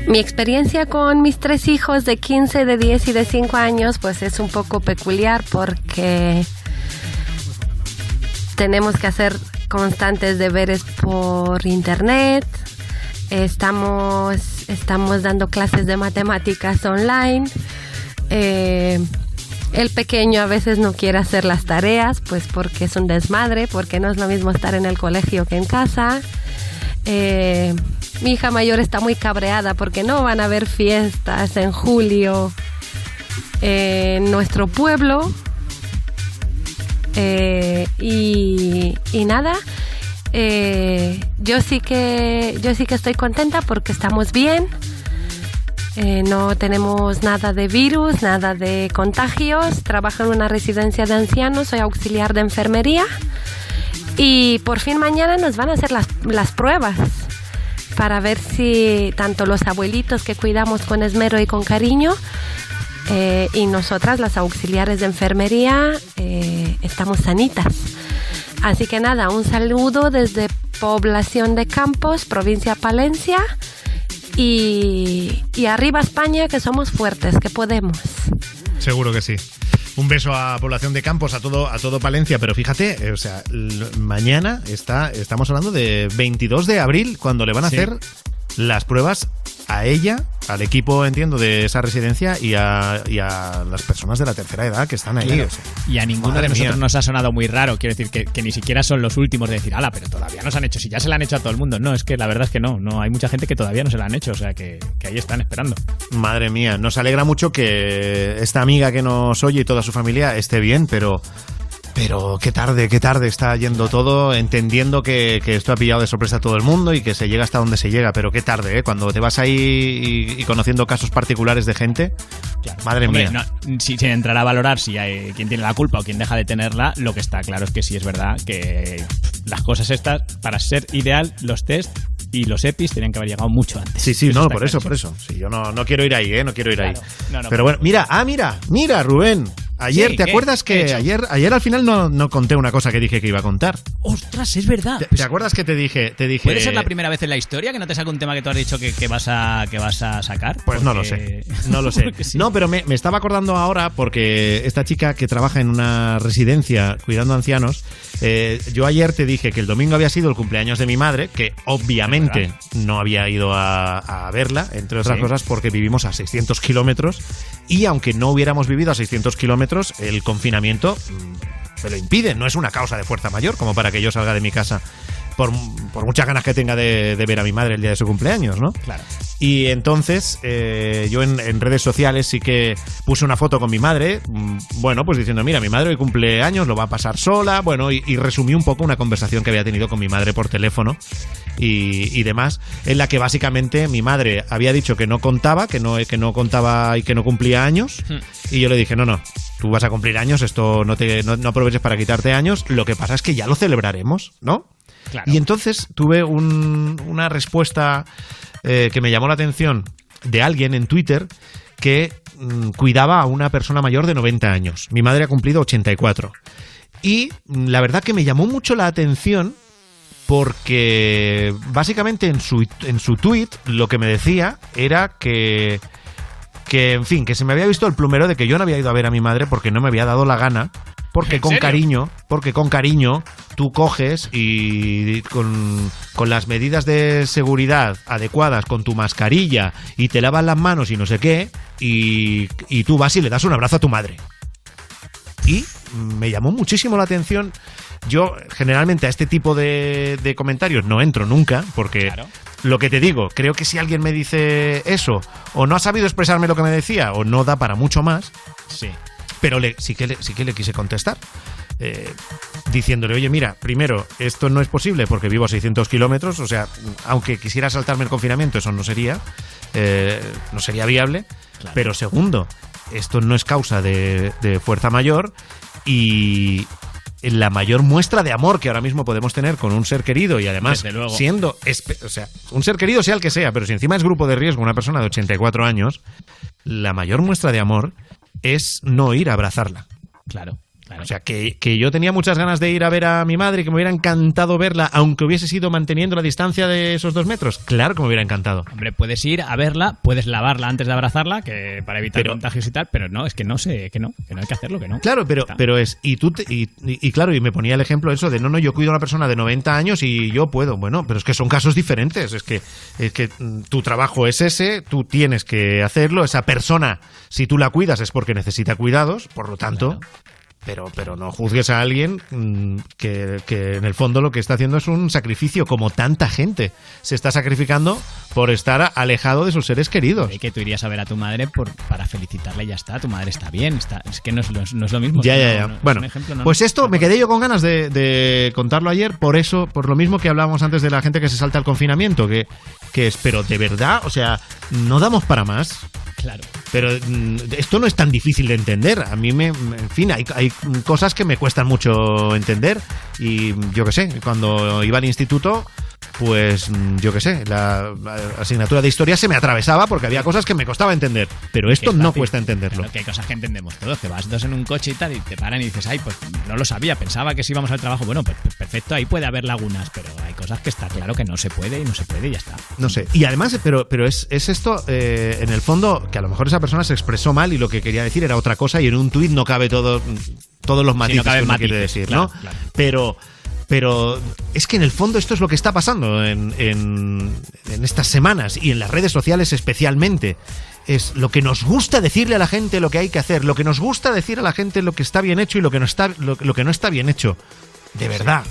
Mi experiencia con mis tres hijos de 15, de 10 y de 5 años pues es un poco peculiar porque tenemos que hacer constantes deberes por internet, estamos, estamos dando clases de matemáticas online, eh, el pequeño a veces no quiere hacer las tareas pues porque es un desmadre, porque no es lo mismo estar en el colegio que en casa. Eh, mi hija mayor está muy cabreada porque no van a haber fiestas en julio en nuestro pueblo. Eh, y, y nada, eh, yo sí que yo sí que estoy contenta porque estamos bien. Eh, no tenemos nada de virus, nada de contagios. Trabajo en una residencia de ancianos, soy auxiliar de enfermería. Y por fin mañana nos van a hacer las, las pruebas para ver si tanto los abuelitos que cuidamos con esmero y con cariño eh, y nosotras, las auxiliares de enfermería, eh, estamos sanitas. Así que nada, un saludo desde Población de Campos, provincia Palencia. Y, y arriba España, que somos fuertes, que podemos. Seguro que sí. Un beso a población de Campos, a todo, a todo Palencia, pero fíjate, eh, o sea, mañana está, estamos hablando de 22 de abril, cuando le van a Sí. hacer las pruebas a ella, al equipo, entiendo, de esa residencia y a, y a las personas de la tercera edad que están ahí. Claro. o sea. Y a ninguno Madre de nosotros mía. nos ha sonado muy raro. Quiero decir que, que ni siquiera son los últimos de decir, ala, pero todavía nos han hecho. Si ya se la han hecho a todo el mundo. No, es que la verdad es que no. no Hay mucha gente que todavía no se la han hecho. O sea, que, que ahí están esperando. Madre mía, nos alegra mucho que esta amiga que nos oye y toda su familia esté bien, pero. Pero qué tarde, qué tarde está yendo todo, entendiendo que, que esto ha pillado de sorpresa a todo el mundo y que se llega hasta donde se llega, pero qué tarde, ¿eh? Cuando te vas ahí y, y conociendo casos particulares de gente, madre Hombre, mía. no, si, sin entrar a valorar si hay quién tiene la culpa o quién deja de tenerla, lo que está claro es que sí es verdad que las cosas estas, para ser ideal, los test y los EPIs tenían que haber llegado mucho antes. Sí, sí, Eso no, por eso, por eso. Sí, yo no, no quiero ir ahí, ¿eh? No quiero ir ahí. Claro. No, no, Pero bueno, mira, ah, mira, mira, Rubén. Ayer, Sí, ¿te acuerdas ¿Qué he que hecho? ayer, ayer al final no, no conté una cosa que dije que iba a contar? Ostras, es verdad. ¿Te, te acuerdas que te dije, te dije? ¿Puede ser la primera vez en la historia que no te saca un tema que tú has dicho que, que vas, a, que vas a sacar? Pues no lo sé. No lo sé. Sí. No, pero me, me estaba acordando ahora porque esta chica que trabaja en una residencia cuidando ancianos, eh, yo ayer te dije que el domingo había sido el cumpleaños de mi madre, que obviamente no había ido a, a verla, entre otras Sí. cosas porque vivimos a 600 kilómetros y aunque no hubiéramos vivido a 600 kilómetros, el confinamiento mm, me lo impide. No es una causa de fuerza mayor como para que yo salga de mi casa. Por, por muchas ganas que tenga de, de ver a mi madre el día de su cumpleaños, ¿no? Claro. Y entonces eh, yo en, en redes sociales sí que puse una foto con mi madre, mm, bueno, pues diciendo, mira, mi madre hoy cumple años, lo va a pasar sola, bueno, y, y resumí un poco una conversación que había tenido con mi madre por teléfono y, y demás, en la que básicamente mi madre había dicho que no contaba, que no, que no contaba y que no cumplía años, y yo le dije, no, no, tú vas a cumplir años, esto no, te, no, no aproveches para quitarte años, lo que pasa es que ya lo celebraremos, ¿no? Y entonces tuve un- una respuesta eh, que me llamó la atención de alguien en Twitter que mm, cuidaba a una persona mayor de 90 años. Mi madre ha cumplido 84. Y mm, la verdad que me llamó mucho la atención porque básicamente en su, en su tweet lo que me decía era que, que, en fin, que se me había visto el plumero de que yo no había ido a ver a mi madre porque no me había dado la gana, porque ¿En con serio? cariño, porque con cariño tú coges y con, con las medidas de seguridad adecuadas, con tu mascarilla y te lavas las manos y no sé qué, y, y tú vas y le das un abrazo a tu madre. Y me llamó muchísimo la atención. Yo generalmente a este tipo de, de comentarios no entro nunca, porque lo que te digo, creo que si alguien me dice eso, o no ha sabido expresarme lo que me decía, o no da para mucho más, Sí. Pero le, sí, que le, sí que le quise contestar. eh, diciéndole, oye, mira, primero, esto no es posible porque vivo a 600 kilómetros, o sea, aunque quisiera saltarme el confinamiento, eso no sería, eh, no sería viable. Pero segundo, esto no es causa de, de fuerza mayor y la mayor muestra de amor que ahora mismo podemos tener con un ser querido y además luego. siendo, o sea, un ser querido sea el que sea, pero si encima es grupo de riesgo una persona de 84 años, la mayor muestra de amor es no ir a abrazarla. Claro. O sea, que, que yo tenía muchas ganas de ir a ver a mi madre, que me hubiera encantado verla, aunque hubiese sido manteniendo la distancia de esos dos metros. Claro que me hubiera encantado. Hombre, puedes ir a verla, puedes lavarla antes de abrazarla, que para evitar contagios y tal, pero no, es que no sé, que no, que no hay que hacerlo, que no. Claro, pero, pero es. Y tú te- y, y- y claro, y me ponía el ejemplo eso de no, no, yo cuido a una persona de 90 años y yo puedo. Bueno, pero es que son casos diferentes. Es que, es que mm, tu trabajo es ese, tú tienes que hacerlo. Esa persona, si tú la cuidas, es porque necesita cuidados, por lo tanto. Pero, pero no juzgues a alguien mm, que, que en el fondo lo que está haciendo es un sacrificio, como tanta gente se está sacrificando por estar alejado de sus seres queridos. Y que tú irías a ver a tu madre por, para felicitarla y ya está, tu madre está bien, está, es que no es, lo- no es lo mismo. Ya, ya, ya. no- bueno, un ejemplo, no- pues esto me quedé yo con ganas de, de contarlo ayer, por eso, por lo mismo que hablábamos antes de la gente que se salta al confinamiento, que, que es, pero de verdad, o sea, no damos para más. Claro. Pero mm, esto no es tan difícil de entender. A mí me, en fin, hay, hay cosas que me cuestan mucho entender. Y yo qué sé, cuando iba al instituto, pues mm, yo qué sé, la, la asignatura de historia se me atravesaba porque había cosas que me costaba entender. Pero esto es no cuesta entenderlo. Claro que hay cosas que entendemos todos, que vas dos en un coche y tal, y te paran y dices, ay, pues no lo sabía, pensaba que si íbamos al trabajo, bueno, pues, pues perfecto, ahí puede haber lagunas, pero hay cosas que está claro que no se puede y no se puede y ya está. No sé. Y además, pero, pero es, es esto, eh, en el fondo, que a lo mejor esa persona se expresó mal y lo que quería decir era otra cosa y en un tuit no cabe todo, todos los matices caben que uno quiere matices, decir, claro, ¿no? claro. Pero, pero es que en el fondo esto es lo que está pasando en, en, en estas semanas y en las redes sociales especialmente. Es lo que nos gusta decirle a la gente lo que hay que hacer, lo que nos gusta decir a la gente lo que está bien hecho y lo que no está, lo, lo que no está bien hecho. De verdad.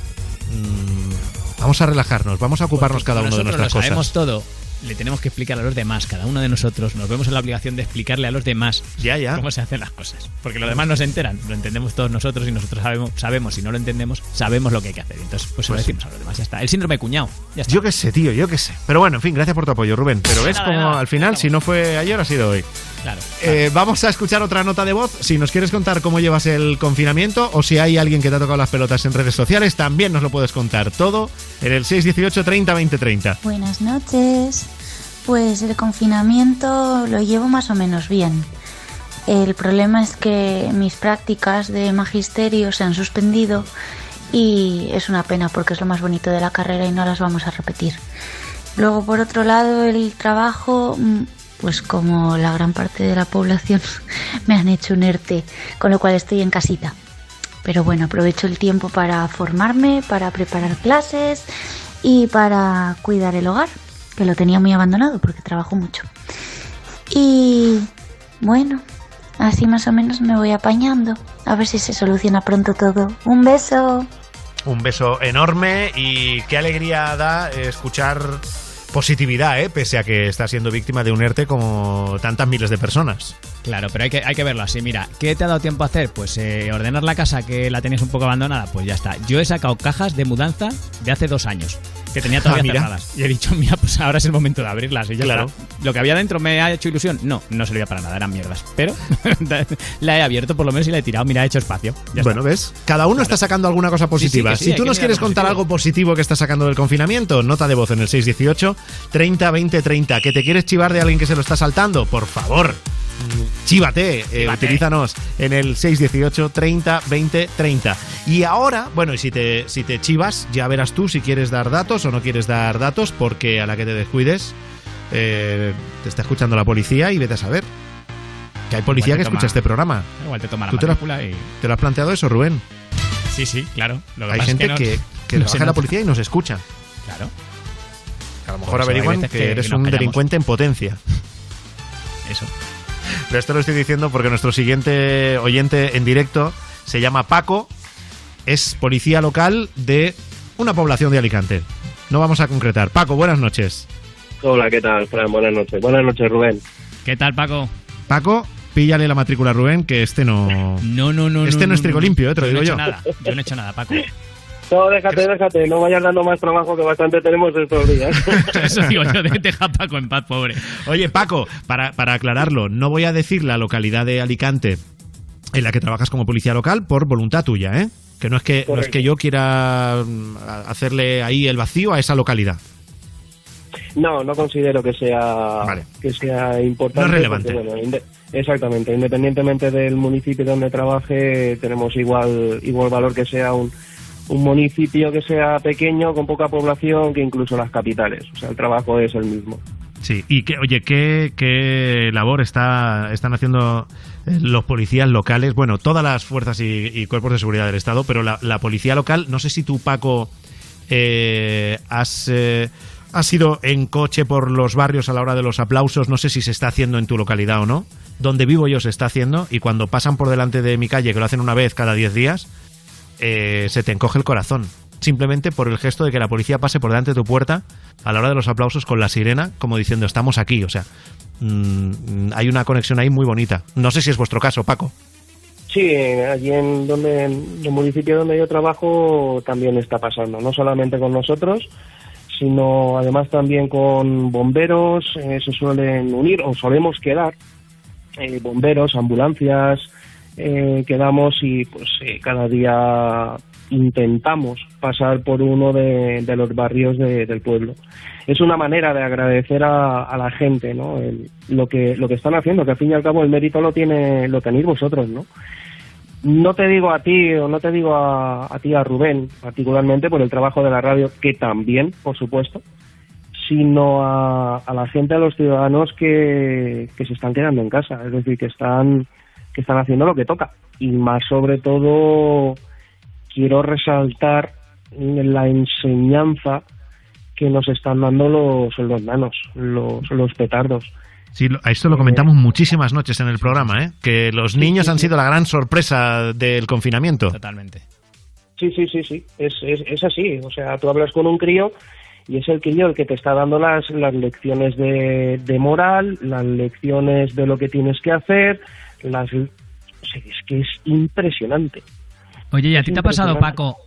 Mm, vamos a relajarnos, vamos a ocuparnos cada uno de nuestras lo sabemos cosas. todo. Le tenemos que explicar a los demás, cada uno de nosotros nos vemos en la obligación de explicarle a los demás ya, ya. cómo se hacen las cosas. Porque los demás no se enteran, lo entendemos todos nosotros y nosotros sabemos, sabemos si no lo entendemos, sabemos lo que hay que hacer. Entonces, pues, se lo Pues decimos a los demás, ya está. El síndrome de cuñado, ya está. Yo qué sé, tío, yo qué sé. Pero bueno, en fin, gracias por tu apoyo, Rubén. Pero ves como al final, si no fue ayer, ha sido hoy. Claro. Eh, vamos a escuchar otra nota de voz. Si nos quieres contar cómo llevas el confinamiento o si hay alguien que te ha tocado las pelotas en redes sociales, también nos lo puedes contar todo en el 618 30 20 30. Buenas noches. Pues el confinamiento lo llevo más o menos bien. El problema es que mis prácticas de magisterio se han suspendido y es una pena porque es lo más bonito de la carrera y no las vamos a repetir. Luego, por otro lado, el trabajo, mm, pues como la gran parte de la población, me han hecho un ERTE, con lo cual estoy en casita. Pero bueno, aprovecho el tiempo para formarme, para preparar clases y para cuidar el hogar, que lo tenía muy abandonado porque trabajo mucho. Y bueno, así más o menos me voy apañando. A ver si se soluciona pronto todo. Un beso. Un beso enorme y qué alegría da escuchar positividad, ¿eh? pese a que está siendo víctima de un ERTE como tantas miles de personas. Claro, pero hay que, hay que verlo así. Mira, ¿qué te ha dado tiempo a hacer? Pues eh, ordenar la casa que la tenías un poco abandonada, pues ya está. Yo he sacado cajas de mudanza de hace dos años, que tenía todavía Ah, mira. cerradas. Y he dicho, mira, pues ahora es el momento de abrirlas y ya Claro. está. Lo que había dentro me ha hecho ilusión. No, no servía para nada, eran mierdas. Pero la he abierto por lo menos y la he tirado. Mira, he hecho espacio. Ya bueno, está. ¿ves? Cada uno está sacando alguna cosa positiva. Sí, sí, que sí, si tú nos quieres contar algo positivo que estás sacando del confinamiento, nota de voz en el 618 30 20 30. ¿Que te quieres chivar de alguien que se lo está saltando? Por favor. Chívate, eh, utilízanos en el 618 30 20 30. Y ahora, bueno, y si te, si te chivas, ya verás tú si quieres dar datos o no quieres dar datos, porque a la que te descuides, eh, te está escuchando la policía y vete a saber. Que hay policía que escucha este programa. Igual te toma la ¿Tú te lo, matrícula y... te lo has planteado eso, Rubén? Sí, sí, claro. Lo que Hay es gente que, que no trabaja se en la policía y nos escucha. Claro. A lo mejor eso hay averiguan que, que eres nos un delincuente en potencia. Eso. Pero esto lo estoy diciendo porque nuestro siguiente oyente en directo se llama Paco, es policía local de una población de Alicante. No vamos a concretar. Paco, buenas noches. Hola, ¿qué tal, Fran? Buenas noches. Buenas noches, Rubén. ¿Qué tal, Paco? Paco, píllale la matrícula a Rubén, que este no. No, no, no. Este no, no, es trigo no. limpio, eh, te lo Yo no digo he yo. hecho nada. Yo no he hecho nada, Paco. No, déjate, déjate. No vayas dando más trabajo que bastante tenemos estos días. Eso digo yo, de- deja Paco en paz, pobre. Oye, Paco, para, para aclararlo, no voy a decir la localidad de Alicante en la que trabajas como policía local por voluntad tuya, ¿eh? Que no es que, no es que yo quiera mm, hacerle ahí el vacío a esa localidad. No, no considero que sea que sea importante. No es relevante. porque, bueno, inde- exactamente, independientemente del municipio donde trabaje, tenemos igual igual valor que sea un, un municipio que sea pequeño con poca población que incluso las capitales. O sea, el trabajo es el mismo. Sí, y que, oye, ¿qué, qué labor está, están haciendo eh, los policías locales? Bueno, todas las fuerzas y, cuerpos de seguridad del Estado, pero la, la policía local, no sé si tú, Paco, eh, has, eh, has ido en coche por los barrios a la hora de los aplausos, no sé si se está haciendo en tu localidad o no. Donde vivo yo se está haciendo y cuando pasan por delante de mi calle, que lo hacen una vez cada 10 días, eh, se te encoge el corazón. Simplemente por el gesto de que la policía pase por delante de tu puerta a la hora de los aplausos con la sirena, como diciendo estamos aquí. O sea, mm, hay una conexión ahí muy bonita. No sé si es vuestro caso, Paco. Sí, eh, allí en donde en el municipio donde yo trabajo también está pasando, no solamente con nosotros, sino además también con bomberos, eh, se suelen unir o solemos quedar eh, bomberos, ambulancias, eh, quedamos y pues eh, cada día intentamos pasar por uno de, los barrios de- del pueblo. Es una manera de agradecer a, a la gente, ¿no? El- lo que lo que están haciendo, que al fin y al cabo el mérito lo tiene lo tenéis vosotros, ¿no? No te digo a ti o no te digo a, a ti a Rubén particularmente por el trabajo de la radio que también, por supuesto, sino a, a la gente, a los ciudadanos que, que se están quedando en casa, es decir, que están que están haciendo lo que toca y más sobre todo quiero resaltar la enseñanza que nos están dando los, los nanos, los, los petardos. Sí, lo- a esto lo comentamos muchísimas noches en el programa, ¿eh? que los niños han sido la gran sorpresa del confinamiento. Totalmente. Sí, sí, sí, sí, es, es, es así. O sea, tú hablas con un crío y es el crío el que te está dando las, las lecciones de, de moral, las lecciones de lo que tienes que hacer, las... o sea, es que es impresionante. Oye, ¿y a ti te ha pasado. Paco,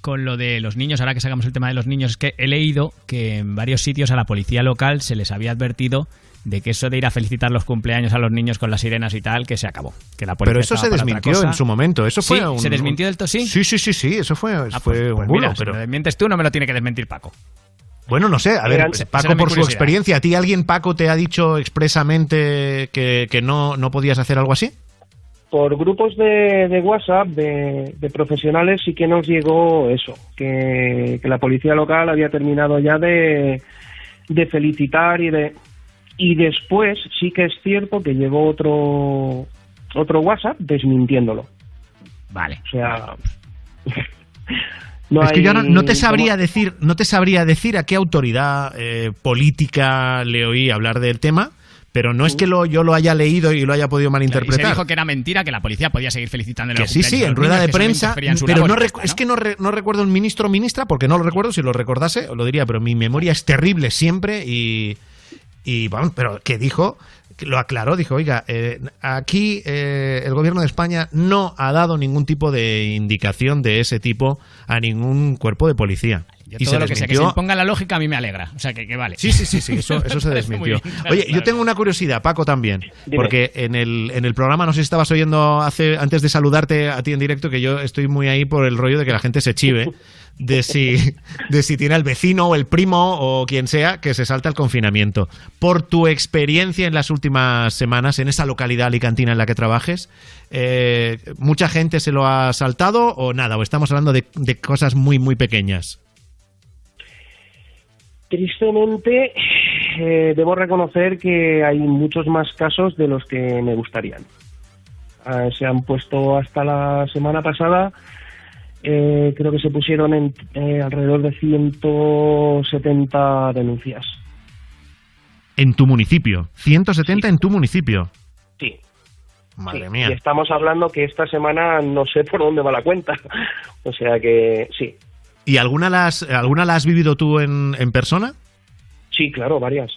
con lo de los niños, ahora que sacamos el tema de los niños, es que he leído que en varios sitios a la policía local se les había advertido de que eso de ir a felicitar los cumpleaños a los niños con las sirenas y tal, que se acabó. Que la policía Pero eso se desmintió en su momento. Eso Sí, fue un- ¿Se desmintió del todo? Sí. Sí, sí, sí, sí, eso fue, Ah, fue pues, un pues bulo, mira, si pero... me desmientes tú, no me lo tiene que desmentir Paco. Bueno, no sé, a ver, Eran- Paco, por su experiencia, ¿a ti alguien, Paco, te ha dicho expresamente que, que no, no podías hacer algo así? Por grupos de, de WhatsApp de, de profesionales sí que nos llegó eso, que, que la policía local había terminado ya de, de felicitar y de... Y después sí que es cierto que llegó otro otro WhatsApp desmintiéndolo. Vale. O sea, no es que yo no, no te sabría decir, no te sabría decir a qué autoridad eh, política le oí hablar del tema, pero no es que lo, yo lo haya leído y lo haya podido Y se malinterpretar. dijo que era mentira, que la policía podía seguir felicitando Que sí, sí, en rueda de prensa, pero no es que no, re- no recuerdo un ministro o ministra, porque no lo recuerdo, si lo recordase, os lo diría, pero mi memoria es terrible siempre y, y vamos, pero que dijo, lo aclaró, dijo, oiga, eh, aquí eh, el gobierno de España no ha dado ningún tipo de indicación de ese tipo a ningún cuerpo de policía. Yo y todo se lo que sea que se imponga la lógica a mí me alegra. O sea, que, que vale. Sí, sí, sí, sí, eso, eso se desmintió. bien, Oye, claro. yo tengo una curiosidad, Paco, también, Dime. porque en el, en el programa, no sé si estabas oyendo hace, antes de saludarte a ti en directo, que yo estoy muy ahí por el rollo de que la gente se chive de si, de si tiene al vecino o el primo o quien sea que se salta el confinamiento. Por tu experiencia en las últimas semanas en esa localidad alicantina en la que trabajes, eh, ¿mucha gente se lo ha saltado o nada? ¿O estamos hablando de, de cosas muy, muy pequeñas? Tristemente, eh, debo reconocer que hay muchos más casos de los que me gustarían. Ah, se han puesto hasta la semana pasada, eh, creo que se pusieron en, eh, alrededor de 170 denuncias. En tu municipio. 170 en tu municipio. Sí. Madre Sí, mía. Y estamos hablando que esta semana no sé por dónde va la cuenta. o sea que sí, ¿Y alguna la has, alguna la has vivido tú en, en persona? sí, claro, varias.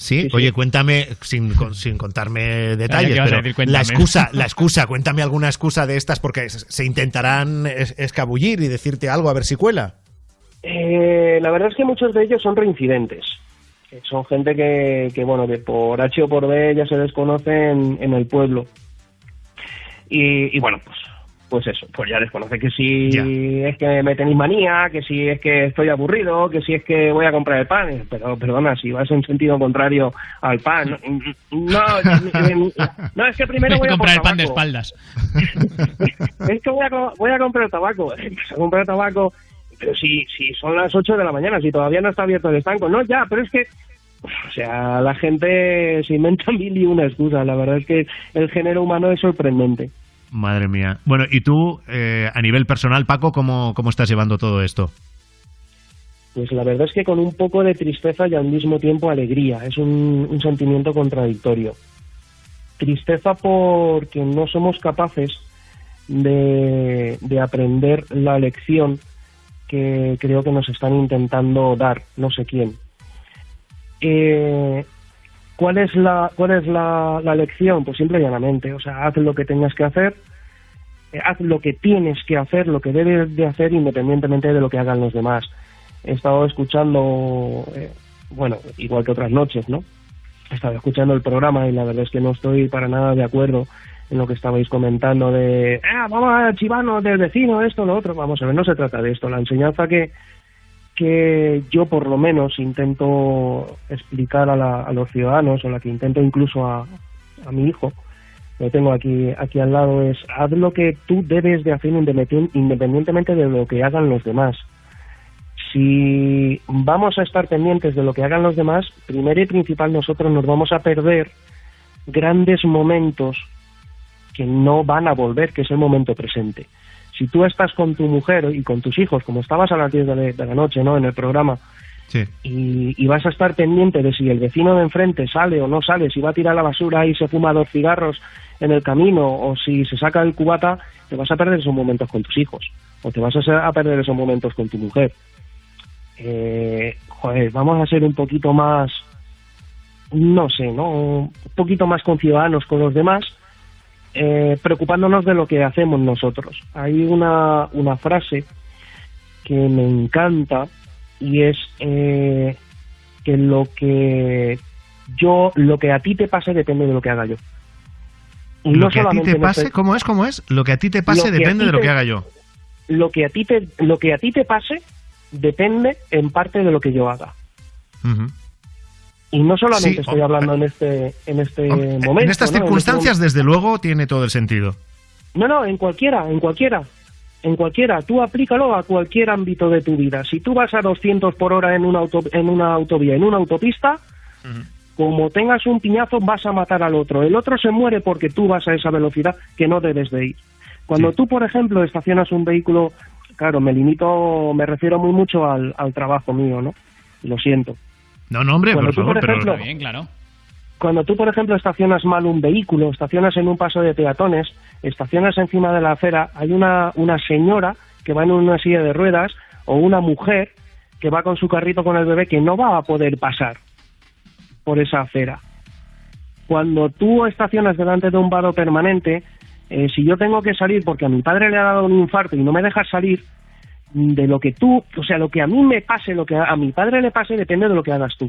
¿Sí? Sí, sí. Oye, cuéntame, sin, con- sin contarme detalles, la excusa, la excusa, cuéntame alguna excusa de estas porque se intentarán es- escabullir y decirte algo a ver si cuela. Eh, la verdad es que muchos de ellos son reincidentes. Eh, Son gente que, que, bueno, que por H o por B ya se desconocen en el pueblo. Y, y bueno, pues pues eso, pues ya les conoce que si es que me tenéis manía, que si es que estoy aburrido, que si es que voy a comprar el pan, Eh, pero perdona, si vas en sentido contrario al pan, no, no, no es que primero voy a comprar el pan de espaldas. es que voy a, voy a comprar tabaco, eh, a comprar tabaco, pero si, si son las 8 de la mañana, si todavía no está abierto el estanco, no, ya, pero es que, o sea, la gente se inventa mil y una excusa, la verdad es que el género humano es sorprendente. Madre mía. Bueno, y tú, eh, a nivel personal, Paco, ¿cómo, ¿cómo estás llevando todo esto? Pues la verdad es que con un poco de tristeza y al mismo tiempo alegría. Es un, sentimiento contradictorio. Tristeza porque no somos capaces de, de aprender la lección que creo que nos están intentando dar, no sé quién. Eh, ¿Cuál es la, cuál es la, la lección? Pues simple y llanamente, o sea, haz lo que tengas que hacer, eh, haz lo que tienes que hacer, lo que debes de hacer independientemente de lo que hagan los demás. He estado escuchando, eh, bueno, igual que otras noches, ¿no? He estado escuchando el programa y la verdad es que no estoy para nada de acuerdo en lo que estabais comentando de, ah, vamos a chivarnos del vecino, esto, lo otro. Vamos a ver, no se trata de esto. La enseñanza que, que yo por lo menos intento explicar a, la- a los ciudadanos, o la que intento incluso a, a mi hijo, lo tengo aquí, aquí al lado, es haz lo que tú debes de hacer independien- independientemente de lo que hagan los demás. Si vamos a estar pendientes de lo que hagan los demás, primero y principal nosotros nos vamos a perder grandes momentos que no van a volver, que es el momento presente. Si tú estás con tu mujer y con tus hijos, como estabas a las 10 de la- noche, ¿no? En el programa, Sí. y, y vas a estar pendiente de si el vecino de enfrente sale o no sale, si va a tirar la basura y se fuma dos cigarros en el camino o si se saca el cubata, te vas a perder esos momentos con tus hijos o te vas a, ser- a perder esos momentos con tu mujer. Eh, joder, vamos a ser un poquito más, no sé, ¿no? Un poquito más conciudadanos con los demás, eh, preocupándonos de lo que hacemos nosotros. Hay una, una frase que me encanta y es eh, que lo que yo, lo que a ti te pase depende de lo que haga yo. Y Lo no que a ti solamente te pase, este- ¿cómo es? ¿Cómo es? Lo que a ti te pase depende de lo te- que haga yo. lo que a ti te, lo que a ti te pase depende en parte de lo que yo haga. Y no solamente Sí, estoy o- hablando en este en este momento. en estas ¿no? circunstancias, desde luego, tiene todo el sentido. No, no, en cualquiera, en cualquiera. En cualquiera, tú aplícalo a cualquier ámbito de tu vida. Si tú vas a 200 por hora en una, auto, en una autovía, en una autopista, como tengas un piñazo vas a matar al otro. El otro se muere porque tú vas a esa velocidad que no debes de ir. Cuando tú, por ejemplo, estacionas un vehículo, claro, me limito, me refiero muy mucho al, al trabajo mío, ¿no? Lo siento. No, no, hombre, Cuando por tú, favor, por ejemplo, bien, claro. cuando tú, por ejemplo, estacionas mal un vehículo, estacionas en un paso de peatones, estacionas encima de la acera, hay una, una señora que va en una silla de ruedas o una mujer que va con su carrito con el bebé que no va a poder pasar por esa acera. Cuando tú estacionas delante de un vado permanente, eh, si yo tengo que salir porque a mi padre le ha dado un infarto y no me dejas salir, de lo que tú, o sea, lo que a mí me pase, lo que a, a mi padre le pase, depende de lo que hagas tú.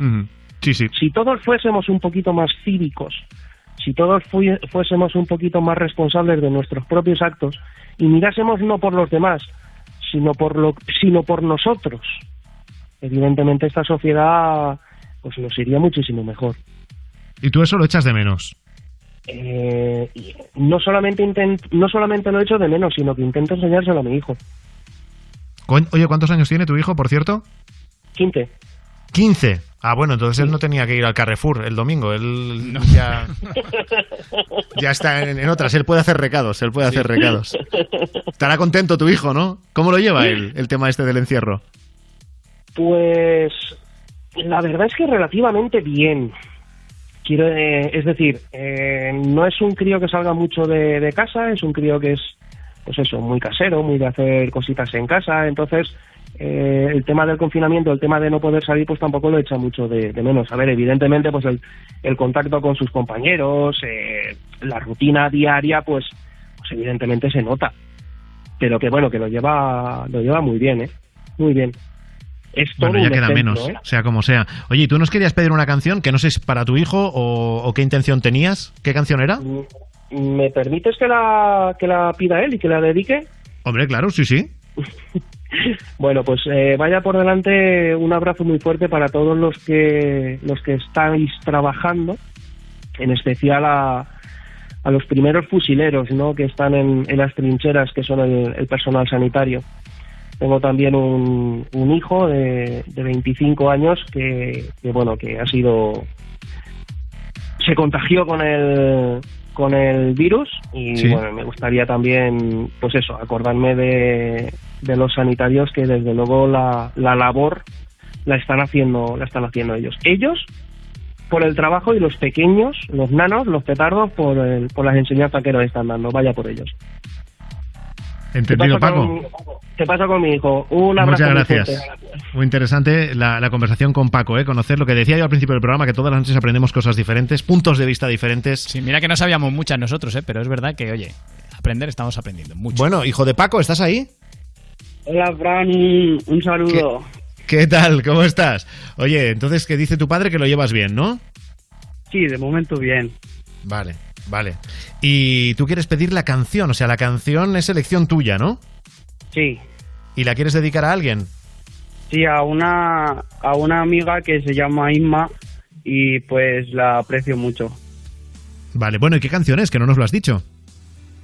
Sí, sí. Si todos fuésemos un poquito más cívicos, si todos fuésemos un poquito más responsables de nuestros propios actos y mirásemos no por los demás, sino por lo, sino por nosotros, evidentemente esta sociedad pues nos iría muchísimo mejor. Y tú eso lo echas de menos. Eh, no solamente intent- no solamente lo echo de menos, sino que intento enseñárselo a mi hijo. Oye, ¿cuántos años tiene tu hijo, por cierto? 15. 15. Ah, bueno, entonces él no tenía que ir al Carrefour el domingo. Él ya, ya está en, en otras. Él puede hacer recados. Él puede hacer recados. Estará contento tu hijo, ¿no? ¿Cómo lo lleva él, el tema este del encierro? Pues la verdad es que relativamente bien. Quiero, eh, es decir, eh, no es un crío que salga mucho de, de casa, es un crío que es, pues eso, muy casero, muy de hacer cositas en casa. Entonces, eh, el tema del confinamiento, el tema de no poder salir, pues tampoco lo echa mucho de, de menos. A ver, evidentemente, pues el, el contacto con sus compañeros, eh, la rutina diaria, pues, pues evidentemente se nota. Pero que bueno, que lo lleva, lo lleva muy bien, ¿eh? Muy bien. Es Bueno, ya queda ejemplo, menos, ¿eh? sea como sea. Oye, ¿y tú nos querías pedir una canción que no sé si es para tu hijo o, o qué intención tenías? ¿Qué canción era? ¿Me permites que la, que la pida él y que la dedique? Hombre, claro, sí, sí. Bueno, pues eh, vaya por delante un abrazo muy fuerte para todos los que los que estáis trabajando, en especial a, a los primeros fusileros, ¿no? Que están en, en las trincheras, que son el, el personal sanitario. Tengo también un, un hijo de, de 25 años que, que, bueno, que ha sido se contagió con el con el virus y Sí. bueno me gustaría también pues eso acordarme de, de los sanitarios que desde luego la, la labor la están haciendo la están haciendo ellos. Ellos por el trabajo y los pequeños los nanos los petardos por el, por las enseñanzas que nos están dando. Vaya por ellos Entendido, ¿Qué Paco. con- ¿Qué pasa con mi hijo? Un abrazo Muchas muy gracias. Muy interesante la, la conversación con Paco, ¿eh? conocer lo que decía yo al principio del programa, que todas las noches aprendemos cosas diferentes, puntos de vista diferentes. Sí, mira que no sabíamos muchas nosotros, ¿eh? pero es verdad que, oye, aprender estamos aprendiendo mucho. Bueno, hijo de Paco, ¿estás ahí? Hola, Fran, un, un saludo. ¿Qué tal? ¿Cómo estás? Oye, entonces, ¿qué dice tu padre que lo llevas bien, no? Sí, de momento bien. Vale, vale. Y tú quieres pedir la canción, o sea, la canción es elección tuya, ¿no? Sí. ¿Y la quieres dedicar a alguien? Sí, a una, a una amiga que se llama Inma y pues la aprecio mucho. Vale, bueno, ¿y qué canción es? Que no nos lo has dicho.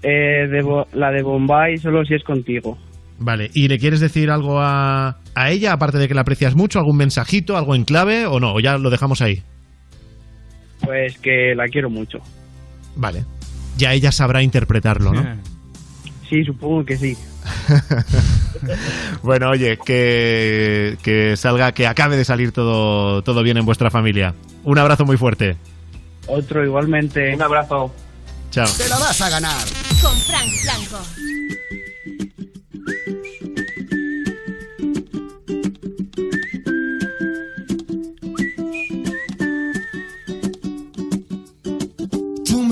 Eh, de la de Bombay, solo si es contigo. Vale, ¿y le quieres decir algo a, a ella, aparte de que la aprecias mucho? ¿Algún mensajito, algo en clave o no? ¿O ya lo dejamos ahí? Pues que la quiero mucho. Vale. Ya ella sabrá interpretarlo, ¿no? Sí, supongo que sí. bueno, oye, que, que salga, que acabe de salir todo, todo bien en vuestra familia. Un abrazo muy fuerte. Otro igualmente. Un abrazo. Chao. Te la vas a ganar. Con Frank Blanco.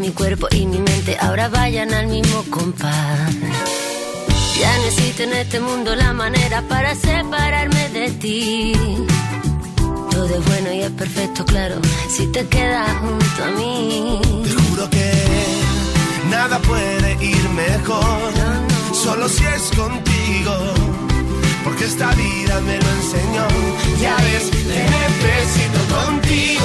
Mi cuerpo y mi mente ahora vayan al mismo compás. Ya necesito en este mundo la manera para separarme de ti. Todo es bueno y es perfecto, claro, si te quedas junto a mí. Te juro que nada puede ir mejor, solo si es contigo, porque esta vida me lo enseñó. Ya ves, te necesito contigo,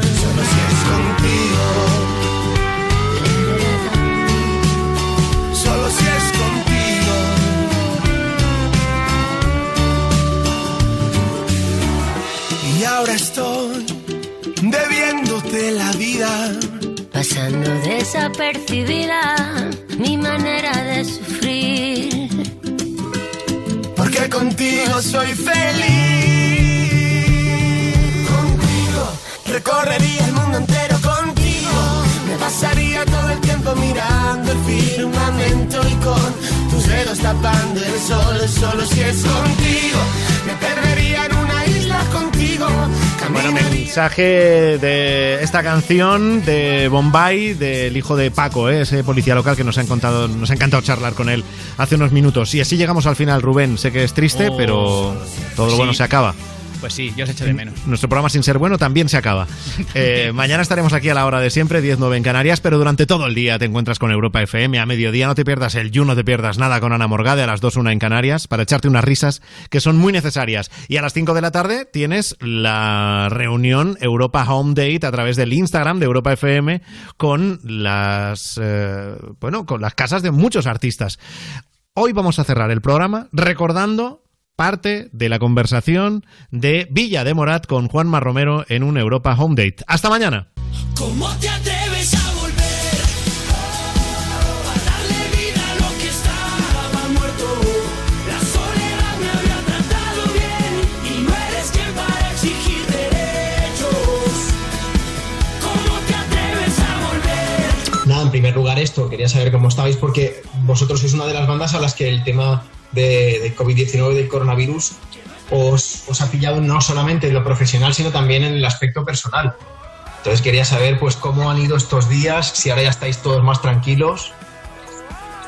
debiéndote la vida. Pasando desapercibida mi manera de sufrir. Porque contigo soy feliz. Contigo recorrería el mundo entero contigo. Me pasaría todo el tiempo mirando el firmamento y con tus dedos tapando el sol. Solo si es contigo. Me perdería Bueno, mensaje de esta canción de Bombay, del hijo de Paco, ¿eh? ese policía local que nos ha, encantado, nos ha encantado charlar con él hace unos minutos. Y así llegamos al final, Rubén. Sé que es triste, Oh. pero todo lo Sí. bueno se acaba. Pues sí, yo os echo de menos. Nuestro programa sin ser bueno también se acaba. Eh, mañana estaremos aquí a la hora de siempre, 10-9 en Canarias, pero durante todo el día te encuentras con Europa FM. A mediodía no te pierdas el You, no te pierdas nada con Ana Morgade a las 2-1 en Canarias para echarte unas risas que son muy necesarias. Y a las 5 de la tarde tienes la reunión Europa Home Date a través del Instagram de Europa FM con las, eh, bueno, con las casas de muchos artistas. Hoy vamos a cerrar el programa recordando parte de la conversación de Villa de Morat con Juanma Romero en un Europa Home Date. Hasta mañana. ¿Cómo te primer lugar esto, quería saber cómo estabais porque vosotros sois una de las bandas a las que el tema de, de COVID-19, del coronavirus, os, os ha pillado no solamente en lo profesional, sino también en el aspecto personal. Entonces quería saber pues cómo han ido estos días, si ahora ya estáis todos más tranquilos.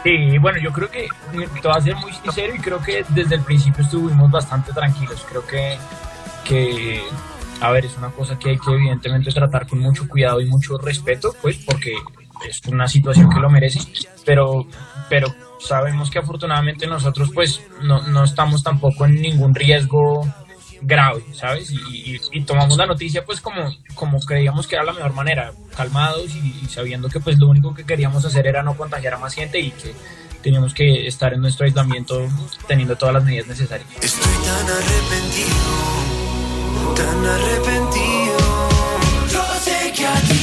Sí, bueno, yo creo que, te voy a ser muy sincero y creo que desde el principio estuvimos bastante tranquilos. Creo que, que, a ver, es una cosa que hay que evidentemente tratar con mucho cuidado y mucho respeto, pues porque es una situación que lo merece, pero, pero sabemos que afortunadamente nosotros pues no, no estamos tampoco en ningún riesgo grave, ¿sabes? Y, tomamos la noticia pues como, como creíamos que era la mejor manera, calmados y, y sabiendo que pues lo único que queríamos hacer era no contagiar a más gente y que teníamos que estar en nuestro aislamiento teniendo todas las medidas necesarias. Tan arrepentido, tan arrepentido. Yo sé que a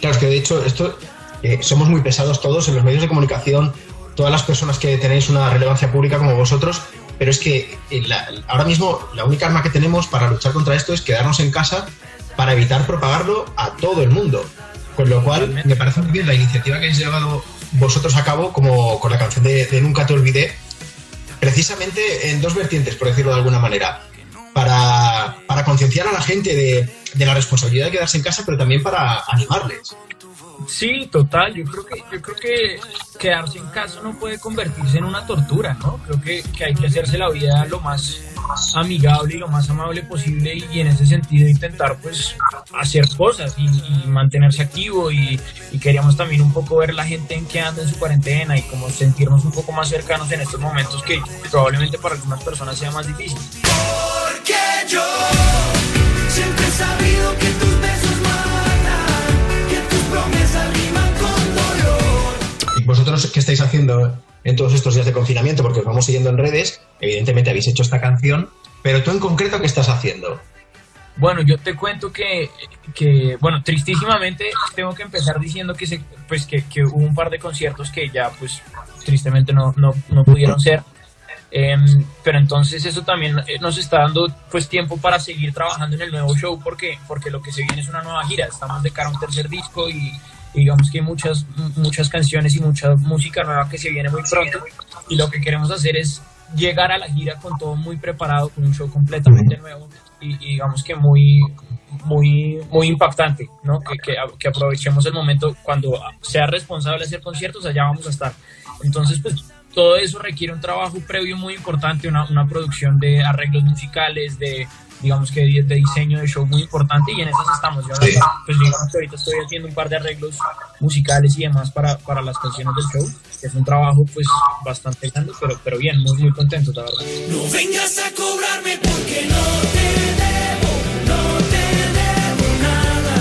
Claro, es que de hecho esto eh, somos muy pesados todos en los medios de comunicación, todas las personas que tenéis una relevancia pública como vosotros, pero es que eh, la- ahora mismo la única arma que tenemos para luchar contra esto es quedarnos en casa para evitar propagarlo a todo el mundo. Con lo cual, me parece muy bien la iniciativa que habéis llevado vosotros a cabo, como con la canción de, de Nunca te olvidé, precisamente en dos vertientes, por decirlo de alguna manera. Para, concienciar a la gente de la responsabilidad de quedarse en casa, pero también para animarles. Sí, total. Yo creo que yo creo que quedarse en casa no puede convertirse en una tortura, ¿no? Creo que, que hay que hacerse la vida lo más amigable y lo más amable posible y, en ese sentido intentar pues hacer cosas y, mantenerse activo y, queríamos también un poco ver la gente en que anda en su cuarentena y como sentirnos un poco más cercanos en estos momentos que probablemente para algunas personas sea más difícil. Porque yo siempre he sabido que tus vosotros qué estáis haciendo en todos estos días de confinamiento? Porque os vamos siguiendo en redes, evidentemente habéis hecho esta canción, pero tú en concreto, ¿qué estás haciendo? Bueno, yo te cuento que, que, bueno, tristísimamente tengo que empezar diciendo que, se, pues, que, que hubo un par de conciertos que ya, pues, tristemente no, no, no pudieron ser. Em, pero entonces eso también eh, nos está dando pues tiempo para seguir trabajando en el nuevo show porque, porque lo que se viene es una nueva gira. Estamos de cara a un tercer disco y, y digamos que hay muchas, muchas canciones y mucha música nueva que se viene muy pronto. Y lo que queremos hacer es llegar a la gira con todo muy preparado, con un show completamente nuevo y, y digamos que muy muy muy impactante, ¿no? Que, que, que aprovechemos el momento cuando sea responsable hacer conciertos, allá vamos a estar. Entonces, pues todo eso requiere un trabajo previo muy importante, una, una producción de arreglos musicales, de digamos que de, de diseño de show muy importante y en esas estamos. Yo, Sí. pues digamos que ahorita estoy haciendo un par de arreglos musicales y demás para, para las canciones del show, es un trabajo pues bastante grande, pero, pero bien, muy, muy contento, la verdad. No vengas a cobrarme porque no te debo, no te debo nada.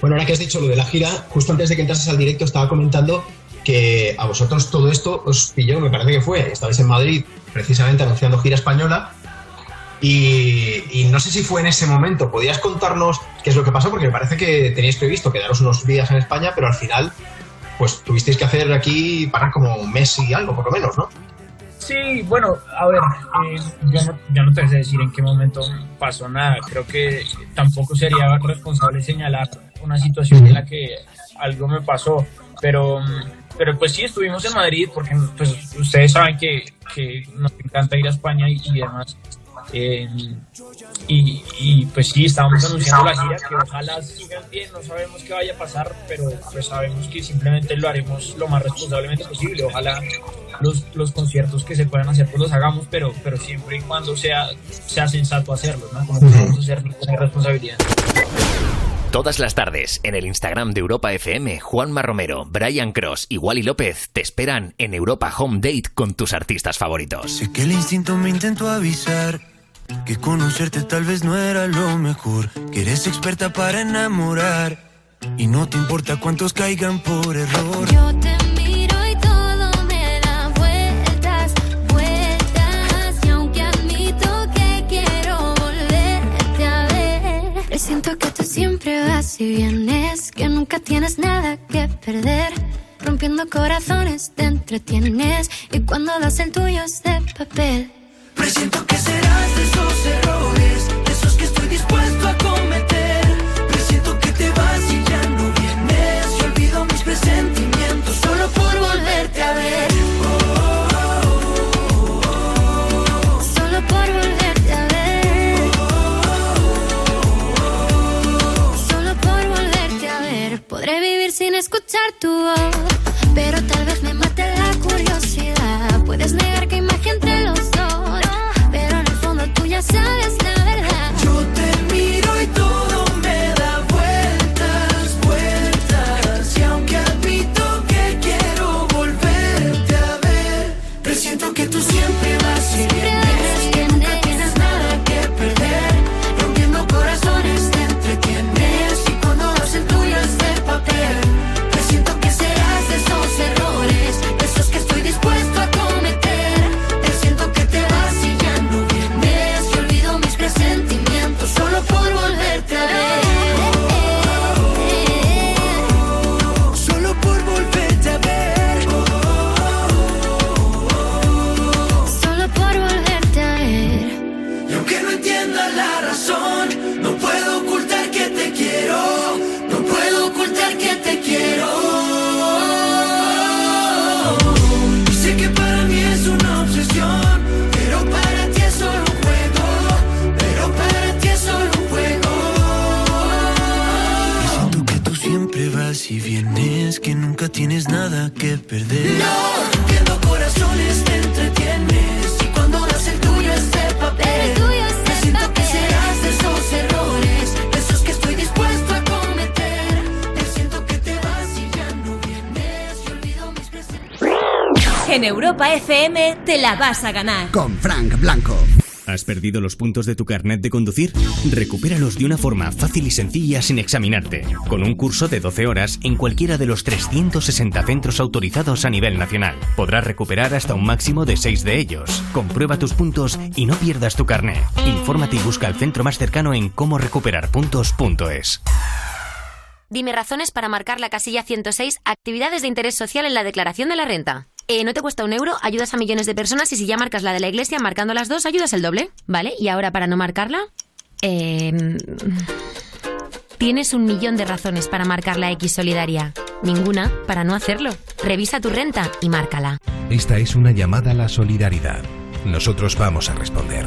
Bueno, ahora que has dicho lo de la gira, justo antes de que entrases al directo estaba comentando que a vosotros todo esto os pilló, me parece que fue, estabais en Madrid precisamente anunciando gira española y, y no sé si fue en ese momento, ¿podías contarnos qué es lo que pasó? Porque me parece que teníais previsto quedaros unos días en España, pero al final pues tuvisteis que hacer aquí, parar como un mes y algo, por lo menos, ¿no? Sí, bueno, a ver, eh, yo, no, yo no te sé decir en qué momento pasó nada. Creo que tampoco sería responsable señalar una situación en la que algo me pasó. Pero, pero pues sí, estuvimos en Madrid porque pues, ustedes saben que, que nos encanta ir a España y, y demás. Eh, y, y, pues sí, estábamos anunciando la gira, que ojalá sigan bien, no sabemos qué vaya a pasar, pero pues sabemos que simplemente lo haremos lo más responsablemente posible. Ojalá los, los conciertos que se puedan hacer, pues los hagamos, pero, pero siempre y cuando sea, sea sensato hacerlo, ¿no? Como a hacer ninguna irresponsabilidad. Todas las tardes, en el Instagram de Europa FM, Juanma Romero, Brian Cross y Wally López te esperan en Europa Home Date con tus artistas favoritos. Sé que el instinto me intentó avisar que conocerte tal vez no era lo mejor, que eres experta para enamorar y no te importa cuántos caigan por error. Yo te miro y todo me da vueltas, vueltas. Y aunque admito que quiero volverte a ver, y vienes, que nunca tienes nada que perder. Rompiendo corazones te entretienes y cuando das el tuyo es de papel. Presiento que serás de esos errores, esos que estoy dispuesto a cometer. Escuchar tu voz. Pero tal vez me mate la curiosidad. Puedes negar que magia entre los dos. Pero en el fondo tú ya sabes Europa FM te la vas a ganar. Con Frank Blanco. ¿Has perdido los puntos de tu carnet de conducir? Recupéralos de una forma fácil y sencilla sin examinarte, con un curso de 12 horas en cualquiera de los 360 centros autorizados a nivel nacional. Podrás recuperar hasta un máximo de 6 de ellos. Comprueba tus puntos y no pierdas tu carnet. Infórmate y busca el centro más cercano en cómorecuperarpuntos.es. Dime razones para marcar la casilla 106, actividades de interés social en la declaración de la renta. Eh, no te cuesta un euro, ayudas a millones de personas y si ya marcas la de la iglesia, marcando las dos, ayudas el doble. ¿Vale? Y ahora para no marcarla, eh, tienes un millón de razones para marcar la X solidaria. Ninguna para no hacerlo. Revisa tu renta y márcala. Esta es una llamada a la solidaridad. Nosotros vamos a responder.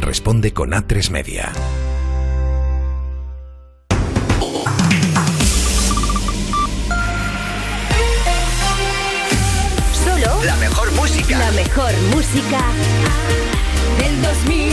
responde con A3 Media. Solo La mejor música. la mejor música del 2000.